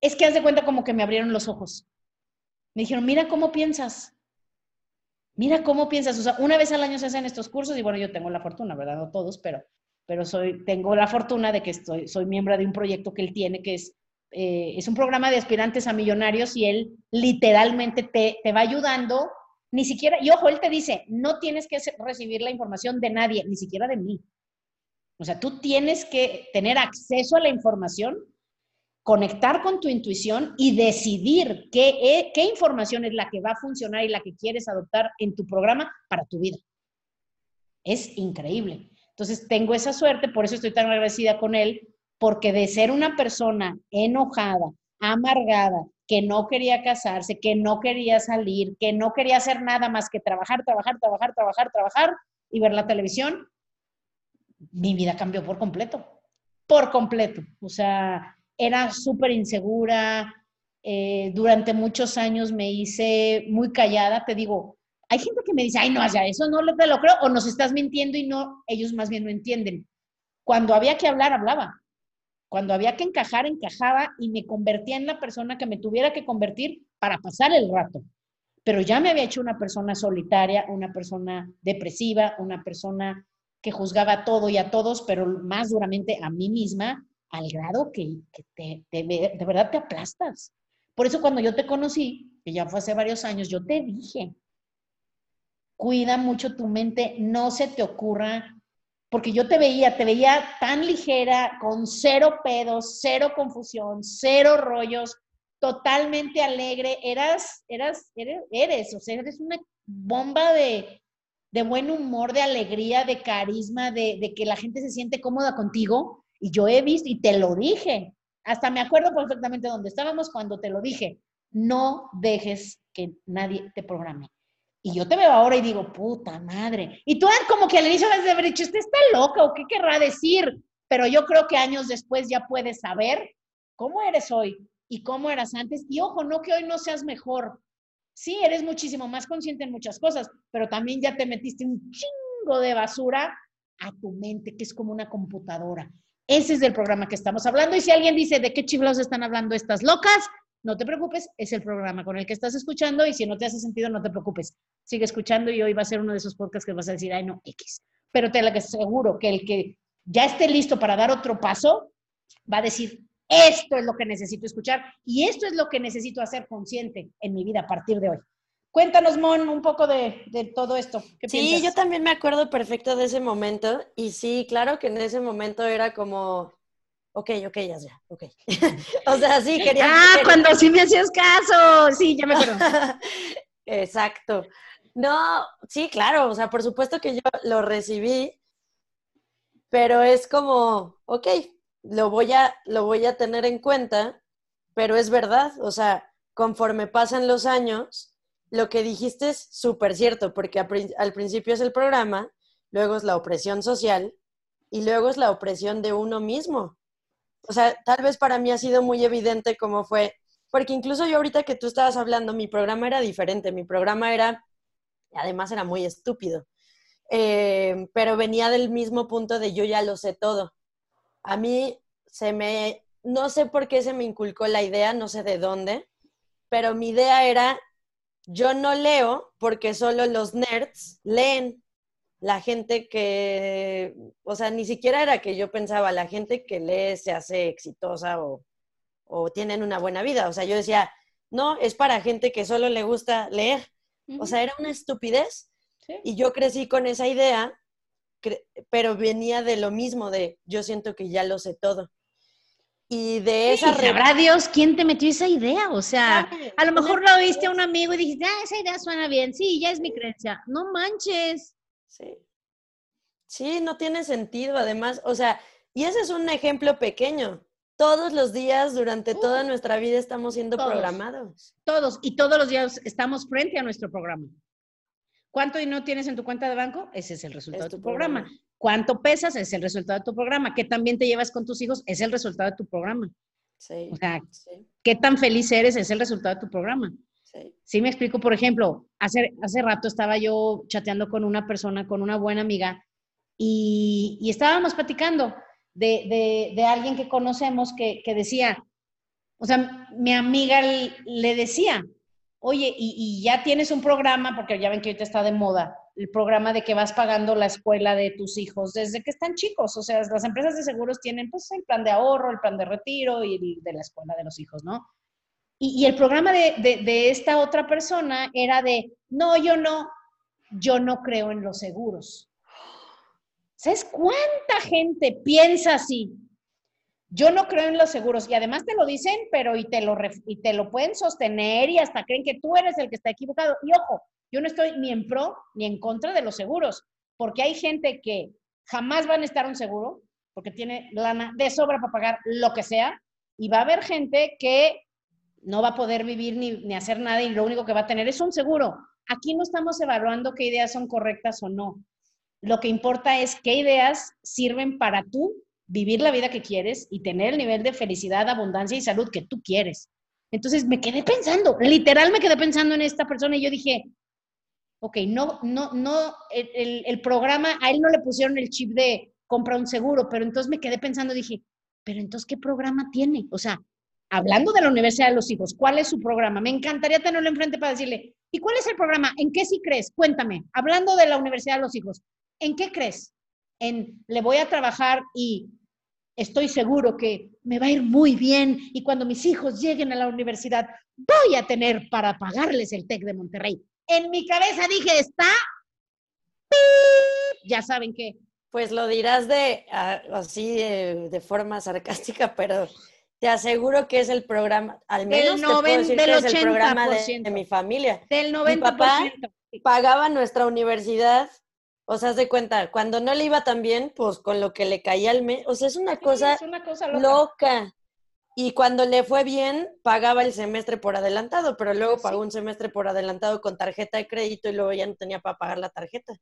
es que haz de cuenta como que me abrieron los ojos. Me dijeron, "Mira cómo piensas." Mira cómo piensas, o una vez al año se hacen estos cursos y bueno, yo tengo la fortuna, ¿verdad? No todos, pero pero soy tengo la fortuna de que estoy soy miembro de un proyecto que él tiene que es eh, es un programa de aspirantes a millonarios y él literalmente te, te, va ayudando, ni siquiera, y ojo, él te dice, no tienes que recibir la información de nadie, ni siquiera de mí. O sea, tú tienes que tener acceso a la información, conectar con tu intuición y decidir qué, e, qué información es la que va a funcionar y la que quieres adoptar en tu programa para tu vida. Es increíble. Entonces, tengo esa suerte, por eso estoy tan agradecida con él, porque de ser una persona enojada, amargada, que no quería casarse, que no quería salir, que no quería hacer nada más que trabajar, trabajar, trabajar, trabajar, trabajar y ver la televisión, mi vida cambió por completo, por completo. O sea, era súper insegura, eh, durante muchos años me hice muy callada, te digo, hay gente que me dice, ay, no, ya, eso no te lo creo, o nos estás mintiendo y no, ellos más bien no entienden. Cuando había que hablar, hablaba. Cuando había que encajar, encajaba y me convertía en la persona que me tuviera que convertir para pasar el rato. Pero ya me había hecho una persona solitaria, una persona depresiva, una persona que juzgaba todo y a todos, pero más duramente a mí misma, al grado que, te, de verdad te aplastas. Por eso cuando yo te conocí, que ya fue hace varios años, yo te dije, cuida mucho tu mente, no se te ocurra porque yo te veía, te veía tan ligera, con cero pedos, cero confusión, cero rollos, totalmente alegre, eras, eras, eres, eres o sea, eres una bomba de, de buen humor, de alegría, de carisma, de, de, que la gente se siente cómoda contigo. Y yo he visto, y te lo dije, hasta me acuerdo perfectamente dónde estábamos cuando te lo dije, no dejes que nadie te programe. Y yo te veo ahora y digo, puta madre. Y tú como que inicio vas de haber dicho, ¿usted está loca o qué querrá decir? Pero yo creo que años después ya puedes saber cómo eres hoy y cómo eras antes. Y ojo, no que hoy no seas mejor. Sí, eres muchísimo más consciente en muchas cosas, pero también ya te metiste un chingo de basura a tu mente, que es como una computadora. Ese es el programa que estamos hablando. Y si alguien dice, ¿de qué chiflados están hablando estas locas? No te preocupes, es el programa con el que estás escuchando y si no te hace sentido, no te preocupes. Sigue escuchando y hoy va a ser uno de esos podcasts que vas a decir, ay, no, X. Pero te aseguro que el que ya esté listo para dar otro paso, va a decir, esto es lo que necesito escuchar y esto es lo que necesito hacer consciente en mi vida a partir de hoy. Cuéntanos, Mon, un poco de, todo esto. sí, yo también me acuerdo perfecto de ese momento y sí, claro que en ese momento era como, ok, ok, ya, ya, ok. o sea, sí, quería... Ah, cuando sí me hacías caso, sí, ya me acuerdo. Exacto. No, sí, claro, o sea, por supuesto que yo lo recibí, pero es como, ok, lo voy a, lo voy a tener en cuenta, pero es verdad, o sea, conforme pasan los años, lo que dijiste es súper cierto, porque al principio es el programa, luego es la opresión social y luego es la opresión de uno mismo. O sea, tal vez para mí ha sido muy evidente cómo fue, porque incluso yo ahorita que tú estabas hablando, mi programa era diferente, mi programa era, además era muy estúpido, eh, pero venía del mismo punto de yo ya lo sé todo. A mí se me, no sé por qué se me inculcó la idea, no sé de dónde, pero mi idea era, yo no leo porque solo los nerds leen. La gente que, o sea, ni siquiera era que yo pensaba, la gente que lee se hace exitosa o, o tienen una buena vida. O sea, yo decía, no, es para gente que solo le gusta leer. O sea, era una estupidez. Y yo crecí con esa idea, pero venía de lo mismo, de yo siento que ya lo sé todo. Y de esa... Sí, sabrá Dios quién te metió esa idea. O sea, a lo mejor lo oíste a un amigo y dijiste, ah, esa idea suena bien. Sí, ya es mi creencia. No manches. Sí. Sí, no tiene sentido, además. O sea, y ese es un ejemplo pequeño. Todos los días, durante toda nuestra vida, estamos siendo programados. Todos, y todos los días estamos frente a nuestro programa. ¿Cuánto dinero tienes en tu cuenta de banco? Ese es el resultado de tu programa. ¿Cuánto pesas? Es el resultado de tu programa. ¿Qué también te llevas con tus hijos? Es el resultado de tu programa. Sí. O sea, ¿qué tan feliz eres? Es el resultado de tu programa. Sí. Me explico. Por ejemplo, hace, hace rato estaba yo chateando con una persona, con una buena amiga, y, y estábamos platicando de, de, de, alguien que conocemos que, que decía, o sea, mi amiga le decía, oye, y, ya tienes un programa, porque ya ven que ahorita está de moda, el programa de que vas pagando la escuela de tus hijos desde que están chicos. O sea, las empresas de seguros tienen pues el plan de ahorro, el plan de retiro y de la escuela de los hijos, ¿no? Y, el programa de, de, de, esta otra persona era de, no, yo no, yo no creo en los seguros. ¿Sabes cuánta gente piensa así? Yo no creo en los seguros y además te lo dicen, pero y te lo, y te lo pueden sostener y hasta creen que tú eres el que está equivocado. Y ojo, yo no estoy ni en pro ni en contra de los seguros, porque hay gente que jamás van a estar un seguro, porque tiene lana de sobra para pagar lo que sea, y va a haber gente que no va a poder vivir ni, ni hacer nada y lo único que va a tener es un seguro. Aquí no estamos evaluando qué ideas son correctas o no. Lo que importa es qué ideas sirven para tú vivir la vida que quieres y tener el nivel de felicidad, abundancia y salud que tú quieres. Entonces me quedé pensando, literal me quedé pensando en esta persona y yo dije, ok, no, no, no, el, el, programa, a él no le pusieron el chip de compra un seguro, pero entonces me quedé pensando, dije, pero entonces, ¿qué programa tiene? O sea, hablando de la Universidad de los Hijos, ¿cuál es su programa? Me encantaría tenerlo enfrente para decirle, ¿y cuál es el programa? ¿En qué sí crees? Cuéntame, hablando de la Universidad de los Hijos, ¿en qué crees? En le voy a trabajar y estoy seguro que me va a ir muy bien y cuando mis hijos lleguen a la universidad voy a tener para pagarles el TEC de Monterrey. En mi cabeza dije, está, ya saben qué. Pues lo dirás de así de, de, forma sarcástica, pero te aseguro que es el programa, al menos del 90, te puedo decir del que es el programa de, de, mi familia. Del 90%. Mi papá pagaba nuestra universidad o sea, de cuenta, cuando no le iba tan bien, pues con lo que le caía al mes, o sea, es una sí, cosa, es una cosa loca. loca. Y cuando le fue bien, pagaba el semestre por adelantado, pero luego pagó sí. un semestre por adelantado con tarjeta de crédito y luego ya no tenía para pagar la tarjeta.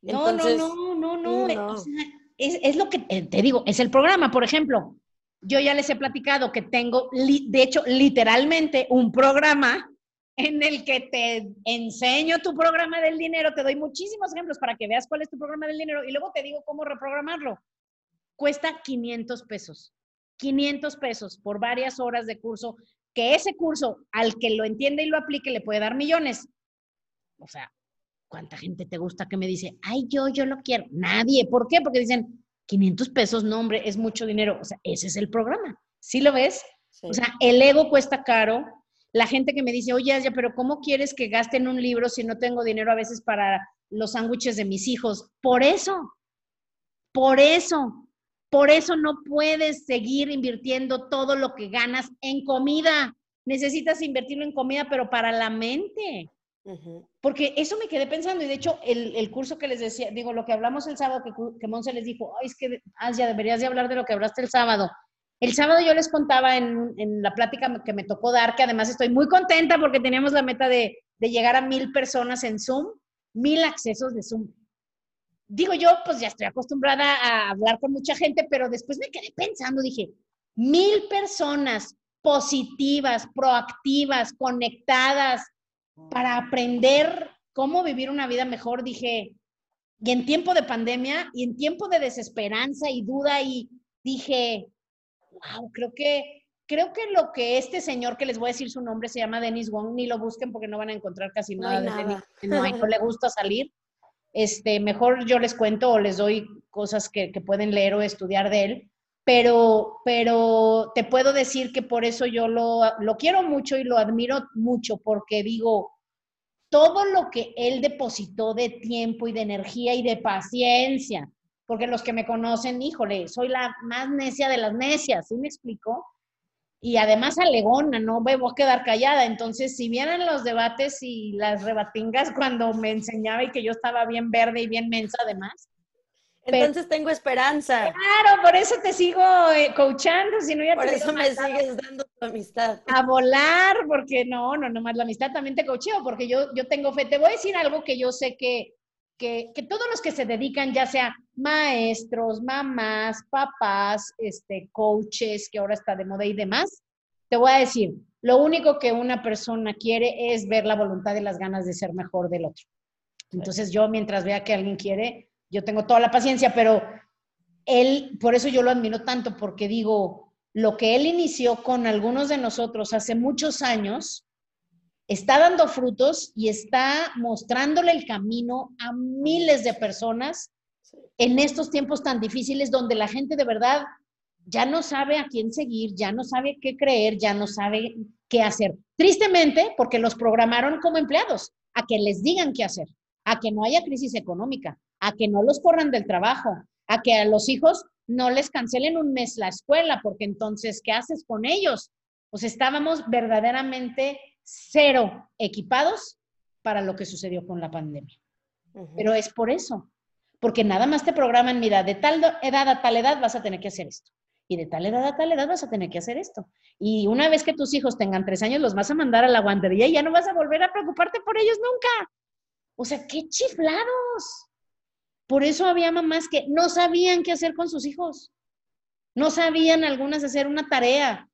Entonces, no, no, no, no, no. no. O sea, es, es, lo que te digo, es el programa, por ejemplo. Yo ya les he platicado que tengo, de hecho, literalmente un programa en el que te enseño tu programa del dinero, te doy muchísimos ejemplos para que veas cuál es tu programa del dinero y luego te digo cómo reprogramarlo. Cuesta 500 pesos. 500 pesos por varias horas de curso, que ese curso al que lo entiende y lo aplique le puede dar millones. O sea, ¿cuánta gente te gusta que me dice, ay, yo, yo lo quiero? Nadie. ¿Por qué? Porque dicen, 500 pesos, no, hombre, es mucho dinero. O sea, ese es el programa. ¿Sí lo ves? Sí. O sea, el ego cuesta caro, la gente que me dice, oye, ya, pero ¿cómo quieres que gaste en un libro si no tengo dinero a veces para los sándwiches de mis hijos? Por eso, por eso. Por eso no puedes seguir invirtiendo todo lo que ganas en comida. Necesitas invertirlo en comida, pero para la mente. Porque eso me quedé pensando, y de hecho, el, curso que les decía, digo, lo que hablamos el sábado, que, que Monse les dijo, Ay, es que ya deberías de hablar de lo que hablaste el sábado. El sábado yo les contaba en, en, la plática que me tocó dar, que además estoy muy contenta porque teníamos la meta de, de llegar a mil personas en Zoom, mil accesos de Zoom. Digo yo, pues ya estoy acostumbrada a hablar con mucha gente, pero después me quedé pensando, dije, mil personas positivas, proactivas, conectadas, para aprender cómo vivir una vida mejor, dije, y en tiempo de pandemia y en tiempo de desesperanza y duda, y dije, wow, creo que, creo que lo que este señor que les voy a decir su nombre se llama Dennis Wong, ni lo busquen porque no van a encontrar casi nada, de Dennis, no, no le gusta salir. Este, mejor yo les cuento o les doy cosas que, que pueden leer o estudiar de él, pero, pero te puedo decir que por eso yo lo, lo quiero mucho y lo admiro mucho, porque digo, todo lo que él depositó de tiempo y de energía y de paciencia, porque los que me conocen, híjole, soy la más necia de las necias, ¿sí me explico? Y además alegona, no me voy a quedar callada. Entonces, si vieran los debates y las rebatingas cuando me enseñaba y que yo estaba bien verde y bien mensa además, entonces tengo esperanza. Claro, por eso te sigo eh, coachando, si no ya Por eso me sigues dando tu amistad. A volar, porque no, no, nomás la amistad también te coacheo, porque yo, yo tengo fe. Te voy a decir algo que yo sé que, que, que todos los que se dedican, ya sea maestros, mamás, papás, este, coaches, que ahora está de moda y demás, te voy a decir, lo único que una persona quiere es ver la voluntad y las ganas de ser mejor del otro. Entonces yo mientras vea que alguien quiere, yo tengo toda la paciencia, pero él, por eso yo lo admiro tanto, porque digo, lo que él inició con algunos de nosotros hace muchos años, está dando frutos y está mostrándole el camino a miles de personas en estos tiempos tan difíciles donde la gente de verdad ya no sabe a quién seguir, ya no sabe qué creer, ya no sabe qué hacer. Tristemente, porque los programaron como empleados, a que les digan qué hacer, a que no haya crisis económica, a que no los corran del trabajo, a que a los hijos no les cancelen un mes la escuela, porque entonces, ¿qué haces con ellos? Pues estábamos verdaderamente cero equipados para lo que sucedió con la pandemia. Pero es por eso, porque nada más te programan, mira, de tal edad a tal edad vas a tener que hacer esto. Y de tal edad a tal edad vas a tener que hacer esto. Y una vez que tus hijos tengan tres años, los vas a mandar a la guantería y ya no vas a volver a preocuparte por ellos nunca. O sea, qué chiflados. Por eso había mamás que no sabían qué hacer con sus hijos. No sabían algunas hacer una tarea.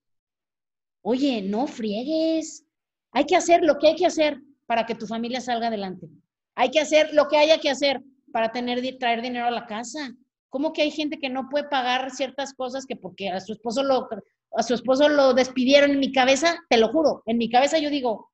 Oye, no friegues. Hay que hacer lo que hay que hacer para que tu familia salga adelante. Hay que hacer lo que haya que hacer para tener, traer dinero a la casa. ¿Cómo que hay gente que no puede pagar ciertas cosas que porque a su esposo lo, a su esposo lo despidieron en mi cabeza? Te lo juro, en mi cabeza yo digo,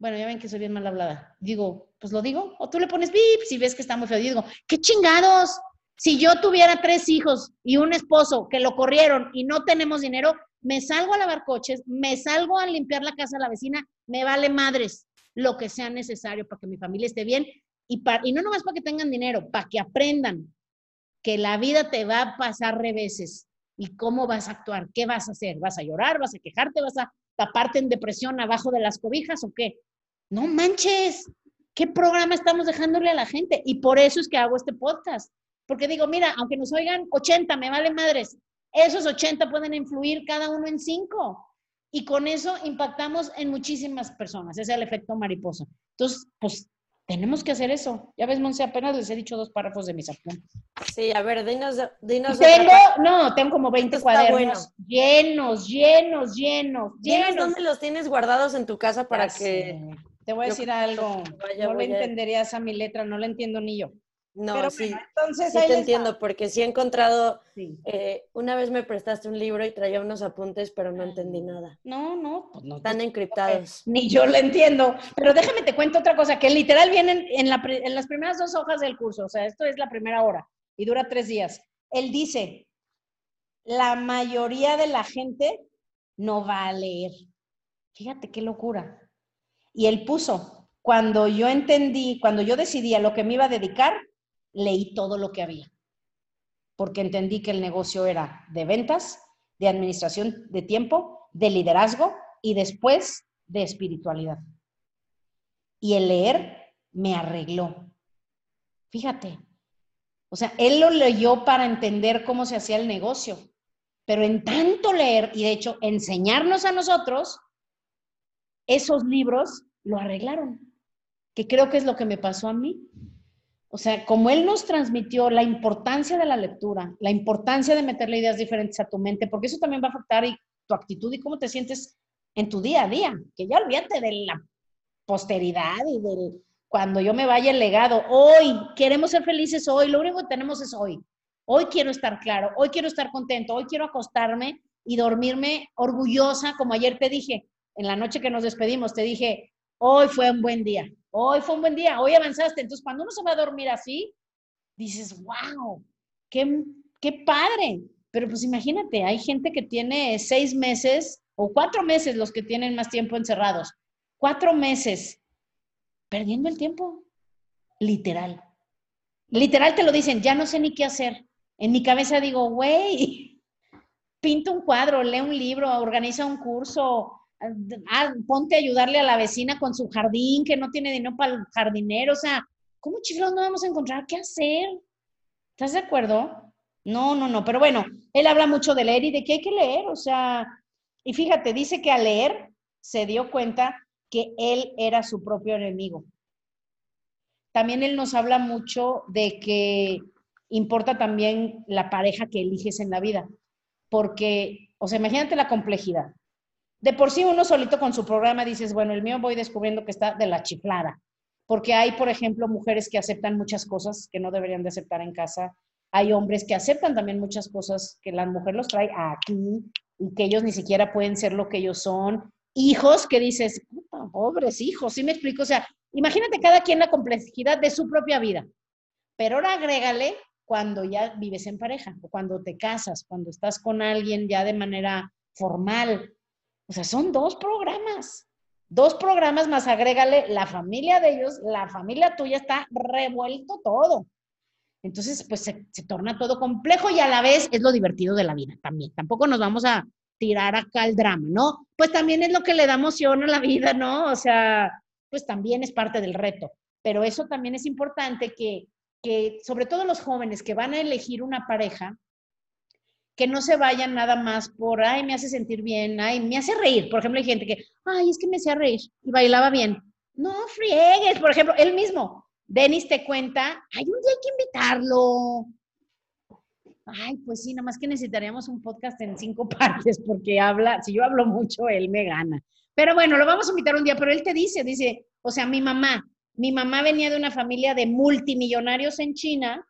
bueno, ya ven que soy bien mal hablada. Digo, pues lo digo. O tú le pones bip si ves que está muy feo. digo, ¿qué chingados? Si yo tuviera tres hijos y un esposo que lo corrieron y no tenemos dinero, me salgo a lavar coches, me salgo a limpiar la casa de la vecina, me vale madres lo que sea necesario para que mi familia esté bien y, para, y no nomás para que tengan dinero, para que aprendan que la vida te va a pasar reveses y cómo vas a actuar, qué vas a hacer, vas a llorar, vas a quejarte, vas a taparte en depresión abajo de las cobijas o qué no manches, ¿qué programa estamos dejándole a la gente? Y por eso es que hago este podcast. Porque digo, mira, aunque nos oigan 80, me vale madres, esos 80 pueden influir cada uno en 5. Y con eso impactamos en muchísimas personas. Ese es el efecto mariposa. Entonces, pues tenemos que hacer eso. Ya ves, Monse, apenas les he dicho dos párrafos de mis apuntes. Sí, a ver, dinos. dinos tengo, no, tengo como 20 cuadernos llenos, llenos, llenos, llenos. ¿Dónde los tienes guardados en tu casa para que te voy a decir algo, no le entenderías a mi letra, no la entiendo ni yo. No, sí, entonces sí te entiendo, porque sí he encontrado, eh, una vez me prestaste un libro y traía unos apuntes, pero no entendí nada. No, no, pues no. Están encriptados. Ni yo lo entiendo, pero déjame te cuento otra cosa, que literal vienen en, en las primeras dos hojas del curso, o sea, esto es la primera hora y dura tres días. Él dice, la mayoría de la gente no va a leer. Fíjate qué locura. Y él puso, cuando yo entendí, cuando yo decidí a lo que me iba a dedicar, leí todo lo que había. porque entendí que el negocio era de ventas, de administración de tiempo, de liderazgo y después de espiritualidad. Y el leer me arregló. Fíjate, o sea, él lo leyó para entender cómo se hacía el negocio, pero en tanto leer y de hecho enseñarnos a nosotros, esos libros lo arreglaron, que creo que es lo que me pasó a mí. O sea, como él nos transmitió la importancia de la lectura, la importancia de meterle ideas diferentes a tu mente, porque eso también va a afectar tu actitud y cómo te sientes en tu día a día, que ya olvídate de la posteridad y del cuando yo me vaya el legado. Hoy queremos ser felices hoy, lo único que tenemos es hoy. Hoy quiero estar claro, hoy quiero estar contento, hoy quiero acostarme y dormirme orgullosa, como ayer te dije, en la noche que nos despedimos, te dije, hoy fue un buen día, hoy fue un buen día, hoy avanzaste. Entonces, cuando uno se va a dormir así, dices, wow, qué, qué padre. Pero pues imagínate, hay gente que tiene seis meses o cuatro meses los que tienen más tiempo encerrados. Cuatro meses perdiendo el tiempo. Literal. Literal te lo dicen, ya no sé ni qué hacer. En mi cabeza digo, güey, pinta un cuadro, lee un libro, organiza un curso, ah, ponte a ayudarle a la vecina con su jardín que no tiene dinero para el jardinero. O sea, ¿cómo chiflados no vamos a encontrar qué hacer? ¿Estás de acuerdo? No, no, no. Pero bueno, él habla mucho de leer y de qué hay que leer. O sea, y fíjate, dice que al leer se dio cuenta que él era su propio enemigo. También él nos habla mucho de que importa también la pareja que eliges en la vida, porque, o sea, imagínate la complejidad. De por sí uno solito con su programa dices, bueno, el mío voy descubriendo que está de la chiflada, porque hay, por ejemplo, mujeres que aceptan muchas cosas que no deberían de aceptar en casa, hay hombres que aceptan también muchas cosas que la mujer los trae aquí y que ellos ni siquiera pueden ser lo que ellos son, hijos que dices, pobres hijos, ¿sí me explico? O sea, imagínate cada quien la complejidad de su propia vida. Pero ahora agrégale cuando ya vives en pareja, o cuando te casas, cuando estás con alguien ya de manera formal. O sea, son dos programas. Dos programas más agrégale la familia de ellos, la familia tuya está revuelto todo. Entonces, pues se, se, torna todo complejo y a la vez es lo divertido de la vida también. Tampoco nos vamos a, tirar acá el drama, ¿no? Pues también es lo que le da emoción a la vida, ¿no? O sea, pues también es parte del reto. Pero eso también es importante que, que sobre todo los jóvenes que van a elegir una pareja, que no se vayan nada más por, ay, me hace sentir bien, ay, me hace reír. Por ejemplo, hay gente que, ay, es que me hacía reír y bailaba bien. No friegues, por ejemplo, él mismo, Denis te cuenta, ay, un día hay que invitarlo, Ay, pues sí, nada más que necesitaríamos un podcast en cinco partes porque habla, si yo hablo mucho, él me gana. Pero bueno, lo vamos a invitar un día, pero él te dice, dice, o sea, mi mamá, mi mamá venía de una familia de multimillonarios en China,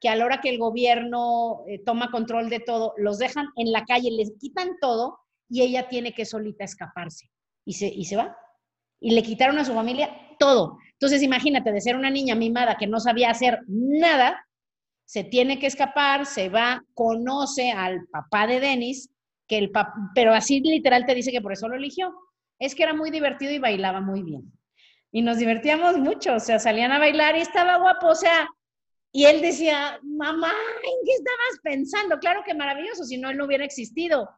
que a la hora que el gobierno eh, toma control de todo, los dejan en la calle, les quitan todo y ella tiene que solita escaparse. Y se, y se va. Y le quitaron a su familia todo. Entonces, imagínate, de ser una niña mimada que no sabía hacer nada, se tiene que escapar, se va, conoce al papá de Denis, que el pero así literal te dice que por eso lo eligió. Es que era muy divertido y bailaba muy bien. Y nos divertíamos mucho, o sea, salían a bailar y estaba guapo, o sea, y él decía, mamá, ¿en qué estabas pensando? Claro que maravilloso, si no, él no hubiera existido.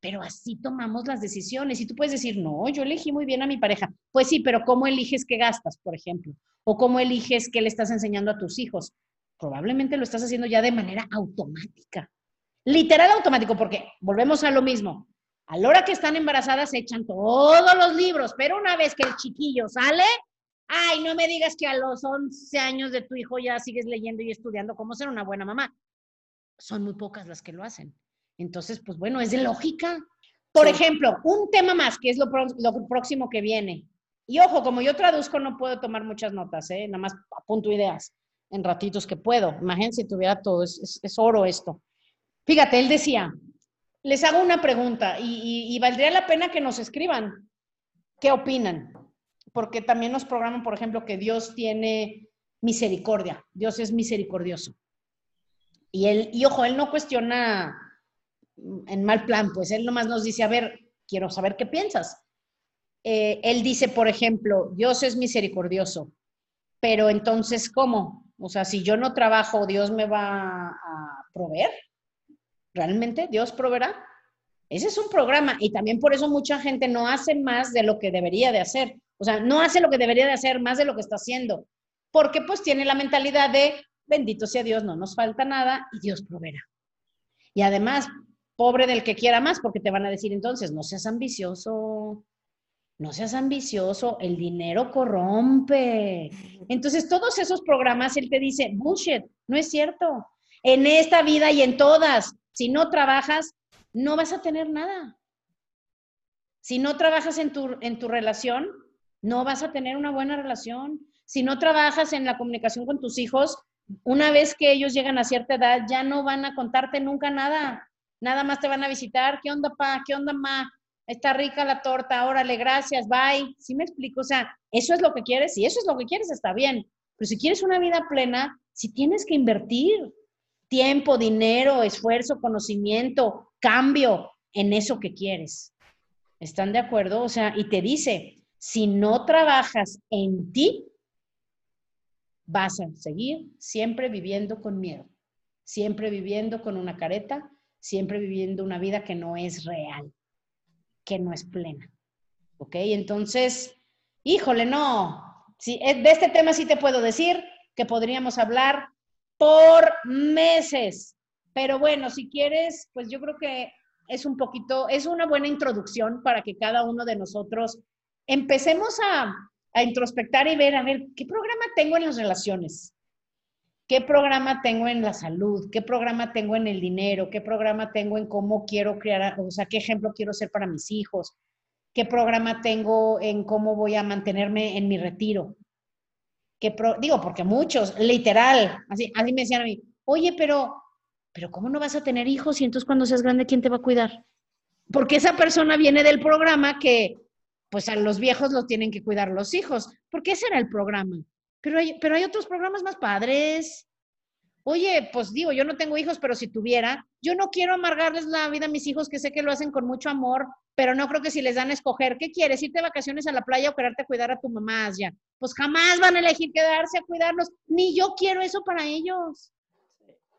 Pero así tomamos las decisiones. Y tú puedes decir, no, yo elegí muy bien a mi pareja. Pues sí, pero ¿cómo eliges qué gastas, por ejemplo? ¿O cómo eliges qué le estás enseñando a tus hijos? probablemente lo estás haciendo ya de manera automática. Literal automático, porque volvemos a lo mismo. A la hora que están embarazadas se echan todos los libros, pero una vez que el chiquillo sale, ay, no me digas que a los 11 años de tu hijo ya sigues leyendo y estudiando cómo ser una buena mamá. Son muy pocas las que lo hacen. Entonces, pues bueno, es de lógica. Por ejemplo, un tema más, que es lo, lo, próximo que viene. Y ojo, como yo traduzco, no puedo tomar muchas notas, ¿eh? nada más apunto ideas en ratitos que puedo. Imagínense si tuviera todo, es, oro esto. Fíjate, él decía, les hago una pregunta y, valdría la pena que nos escriban qué opinan, porque también nos programan, por ejemplo, que Dios tiene misericordia, Dios es misericordioso. Y él, y ojo, él no cuestiona en mal plan, pues él nomás nos dice, a ver, quiero saber qué piensas. Eh, él dice, por ejemplo, Dios es misericordioso, pero entonces, ¿cómo? O sea, si yo no trabajo, Dios me va a proveer. ¿Realmente Dios proveerá? Ese es un programa y también por eso mucha gente no hace más de lo que debería de hacer. O sea, no hace lo que debería de hacer más de lo que está haciendo. Porque pues tiene la mentalidad de, bendito sea Dios, no nos falta nada y Dios proveerá. Y además, pobre del que quiera más, porque te van a decir entonces, no seas ambicioso, no seas ambicioso, el dinero corrompe. Entonces, todos esos programas, él te dice, bullshit, no es cierto. En esta vida y en todas, si no trabajas, no vas a tener nada. Si no trabajas en tu, en tu relación, no vas a tener una buena relación. Si no trabajas en la comunicación con tus hijos, una vez que ellos llegan a cierta edad, ya no van a contarte nunca nada. Nada más te van a visitar. ¿Qué onda, pa? ¿Qué onda, ma? Está rica la torta, órale, gracias, bye. ¿Sí me explico? O sea, eso es lo que quieres. Si eso es lo que quieres, está bien. Pero si quieres una vida plena, si tienes que invertir tiempo, dinero, esfuerzo, conocimiento, cambio en eso que quieres. ¿Están de acuerdo? O sea, y te dice, si no trabajas en ti, vas a seguir siempre viviendo con miedo, siempre viviendo con una careta, siempre viviendo una vida que no es real, que no es plena. ¿Ok? Entonces, híjole, no. Sí, eh, de este tema sí te puedo decir que podríamos hablar por meses. Pero bueno, si quieres, pues yo creo que es un poquito, es una buena introducción para que cada uno de nosotros empecemos a, a introspectar y ver, a ver, ¿qué programa tengo en las relaciones? ¿Qué programa tengo en la salud? ¿Qué programa tengo en el dinero? ¿Qué programa tengo en cómo quiero crear, o sea, qué ejemplo quiero ser para mis hijos? ¿Qué programa tengo en cómo voy a mantenerme en mi retiro? digo, porque muchos, literal, así, así me decían a mí, oye, pero, pero ¿cómo no vas a tener hijos y entonces cuando seas grande, ¿quién te va a cuidar? Porque esa persona viene del programa que, pues a los viejos los tienen que cuidar los hijos, porque ese era el programa. Pero hay, pero hay otros programas más padres. Oye, pues digo, yo no tengo hijos, pero si tuviera, yo no quiero amargarles la vida a mis hijos, que sé que lo hacen con mucho amor, pero no creo que si les dan a escoger, ¿qué quieres? ¿Irte de vacaciones a la playa o quedarte a cuidar a tu mamá ya? Pues jamás van a elegir quedarse a cuidarlos, ni yo quiero eso para ellos.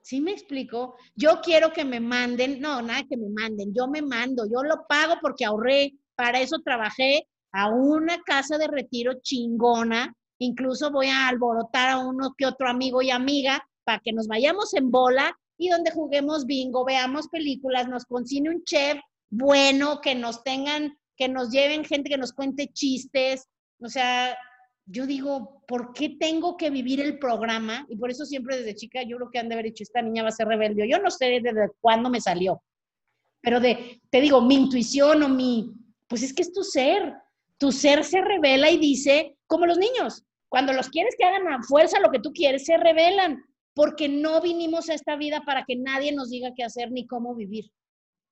¿Sí me explico? Yo quiero que me manden, no, nada que me manden, yo me mando, yo lo pago porque ahorré, para eso trabajé a una casa de retiro chingona, incluso voy a alborotar a uno que otro amigo y amiga para que nos vayamos en bola y donde juguemos bingo, veamos películas, nos consigne un chef bueno, que nos tengan, que nos lleven gente que nos cuente chistes. O sea, yo digo, ¿por qué tengo que vivir el programa? Y por eso siempre desde chica yo creo que han de haber dicho, esta niña va a ser rebelde. Yo no sé desde cuándo me salió, pero de, te digo, mi intuición o mi, pues es que es tu ser. Tu ser se revela y dice, como los niños, cuando los quieres que hagan a fuerza lo que tú quieres, se revelan porque no vinimos a esta vida para que nadie nos diga qué hacer ni cómo vivir.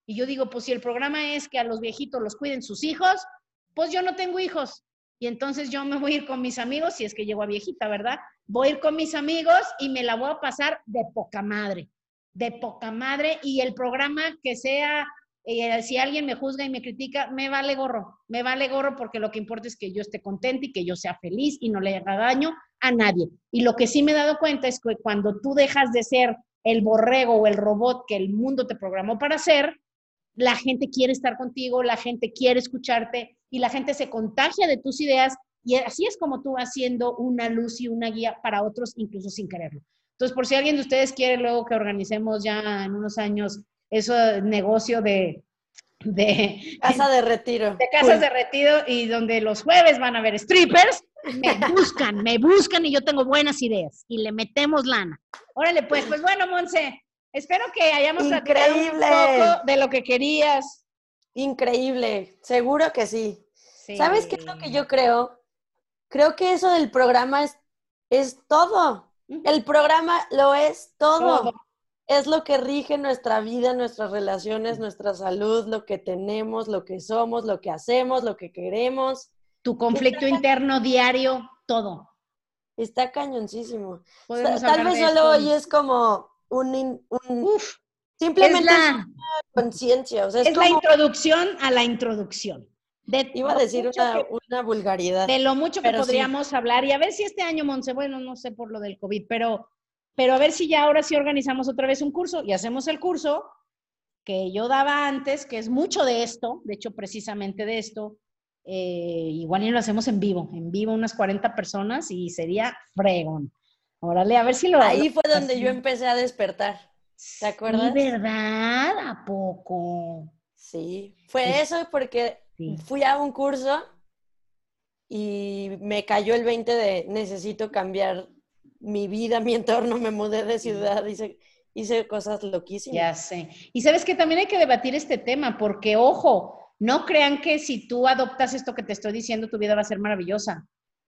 Y yo digo, pues si el programa es que a los viejitos los cuiden sus hijos, pues yo no tengo hijos. Y entonces yo me voy a ir con mis amigos, si es que llego a viejita, ¿verdad? Voy a ir con mis amigos y me la voy a pasar de poca madre, de poca madre. Y el programa que sea, eh, si alguien me juzga y me critica, me vale gorro, me vale gorro porque lo que importa es que yo esté contenta y que yo sea feliz y no le haga daño a nadie. Y lo que sí me he dado cuenta es que cuando tú dejas de ser el borrego o el robot que el mundo te programó para ser, la gente quiere estar contigo, la gente quiere escucharte y la gente se contagia de tus ideas y así es como tú vas siendo una luz y una guía para otros, incluso sin quererlo. Entonces, por si alguien de ustedes quiere luego que organicemos ya en unos años eso negocio de, de casa de retiro. De casas de retiro y donde los jueves van a haber strippers, me buscan, me buscan y yo tengo buenas ideas y le metemos lana. Órale, pues, pues bueno, Monse, espero que hayamos Increíble. un poco de lo que querías. Increíble, seguro que sí. ¿Sabes qué es lo que yo creo? Creo que eso del programa es, es todo. El programa lo es todo. Es lo que rige nuestra vida, nuestras relaciones, nuestra salud, lo que tenemos, lo que somos, lo que hacemos, lo que queremos. Tu conflicto interno diario, todo. Está cañoncísimo. Tal vez solo hoy es como un, simplemente es conciencia. es la introducción a la introducción. De Iba a decir una, que- una vulgaridad. de lo mucho que Pero sí. podríamos hablar y a ver si este año, Monse, bueno, no sé por lo del COVID, pero, pero a ver si ya ahora sí organizamos otra vez un curso y hacemos el curso que yo daba antes, que es mucho de esto, de hecho precisamente de esto, eh, igual y lo hacemos en vivo, en vivo unas 40 personas y sería fregón. Órale, a ver si lo... Ahí fue donde yo empecé a despertar. ¿Te acuerdas? Sí, ¿verdad? ¿A poco? Sí, fue Sí. eso porque Sí. fui a un curso y me cayó el 20 de necesito cambiar mi vida, mi entorno, me mudé de ciudad, hice, hice cosas loquísimas. Ya sé. Y sabes que también hay que debatir este tema, porque ojo, no crean que si tú adoptas esto que te estoy diciendo, tu vida va a ser maravillosa.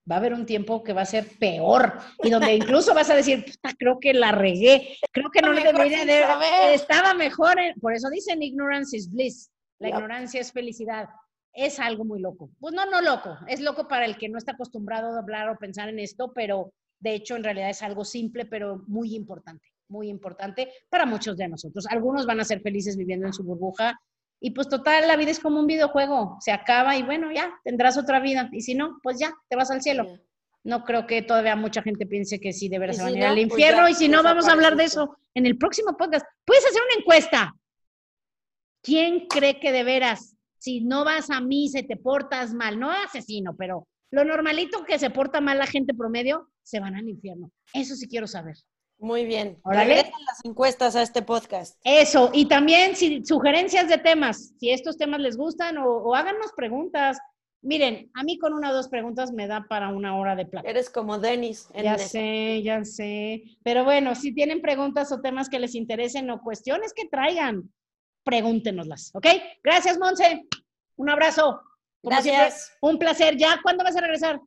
Va a haber un tiempo que va a ser peor y donde incluso vas a decir, "Puta, creo que la regué, creo que no le debería de saber". estaba mejor. en-". Por eso dicen ignorance is bliss. La Yep. ignorancia es felicidad. Es algo muy loco. Pues no, no loco. Es loco para el que no está acostumbrado a hablar o pensar en esto, pero de hecho en realidad es algo simple, pero muy importante. Muy importante para muchos de nosotros. Algunos van a ser felices viviendo en su burbuja. Y pues total, la vida es como un videojuego. Se acaba y bueno, ya tendrás otra vida. Y si no, pues ya, te vas al cielo. No creo que todavía mucha gente piense que sí, de veras Y se van a si ir no, al pues infierno. ya, y si no, vamos a hablar de eso en el próximo podcast. Puedes hacer una encuesta. ¿Quién cree que de veras, si no vas a misa y te portas mal, no asesino, pero lo normalito que se porta mal la gente promedio, se van al infierno? Eso sí quiero saber. Muy bien. Órale. Regresen las encuestas a este podcast. Eso, y también si, sugerencias de temas, si estos temas les gustan o, o háganos preguntas. Miren, a mí con una o dos preguntas me da para una hora de plata. Eres como Denis. en Ya sé, ya sé. Pero bueno, si tienen preguntas o temas que les interesen o cuestiones que traigan, pregúntenoslas, ¿ok? Gracias, Monse. Un abrazo. Como siempre, Gracias. un placer. ¿Ya cuándo vas a regresar?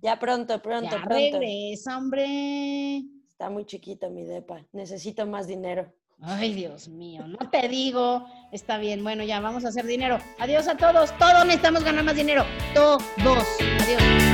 Ya pronto, pronto, ya pronto. regresa, hombre. Está muy chiquito mi depa. Necesito más dinero. Ay, Dios mío, no te digo. Está bien, bueno, ya vamos a hacer dinero. Adiós a todos. Todos necesitamos ganar más dinero. Todos. Adiós.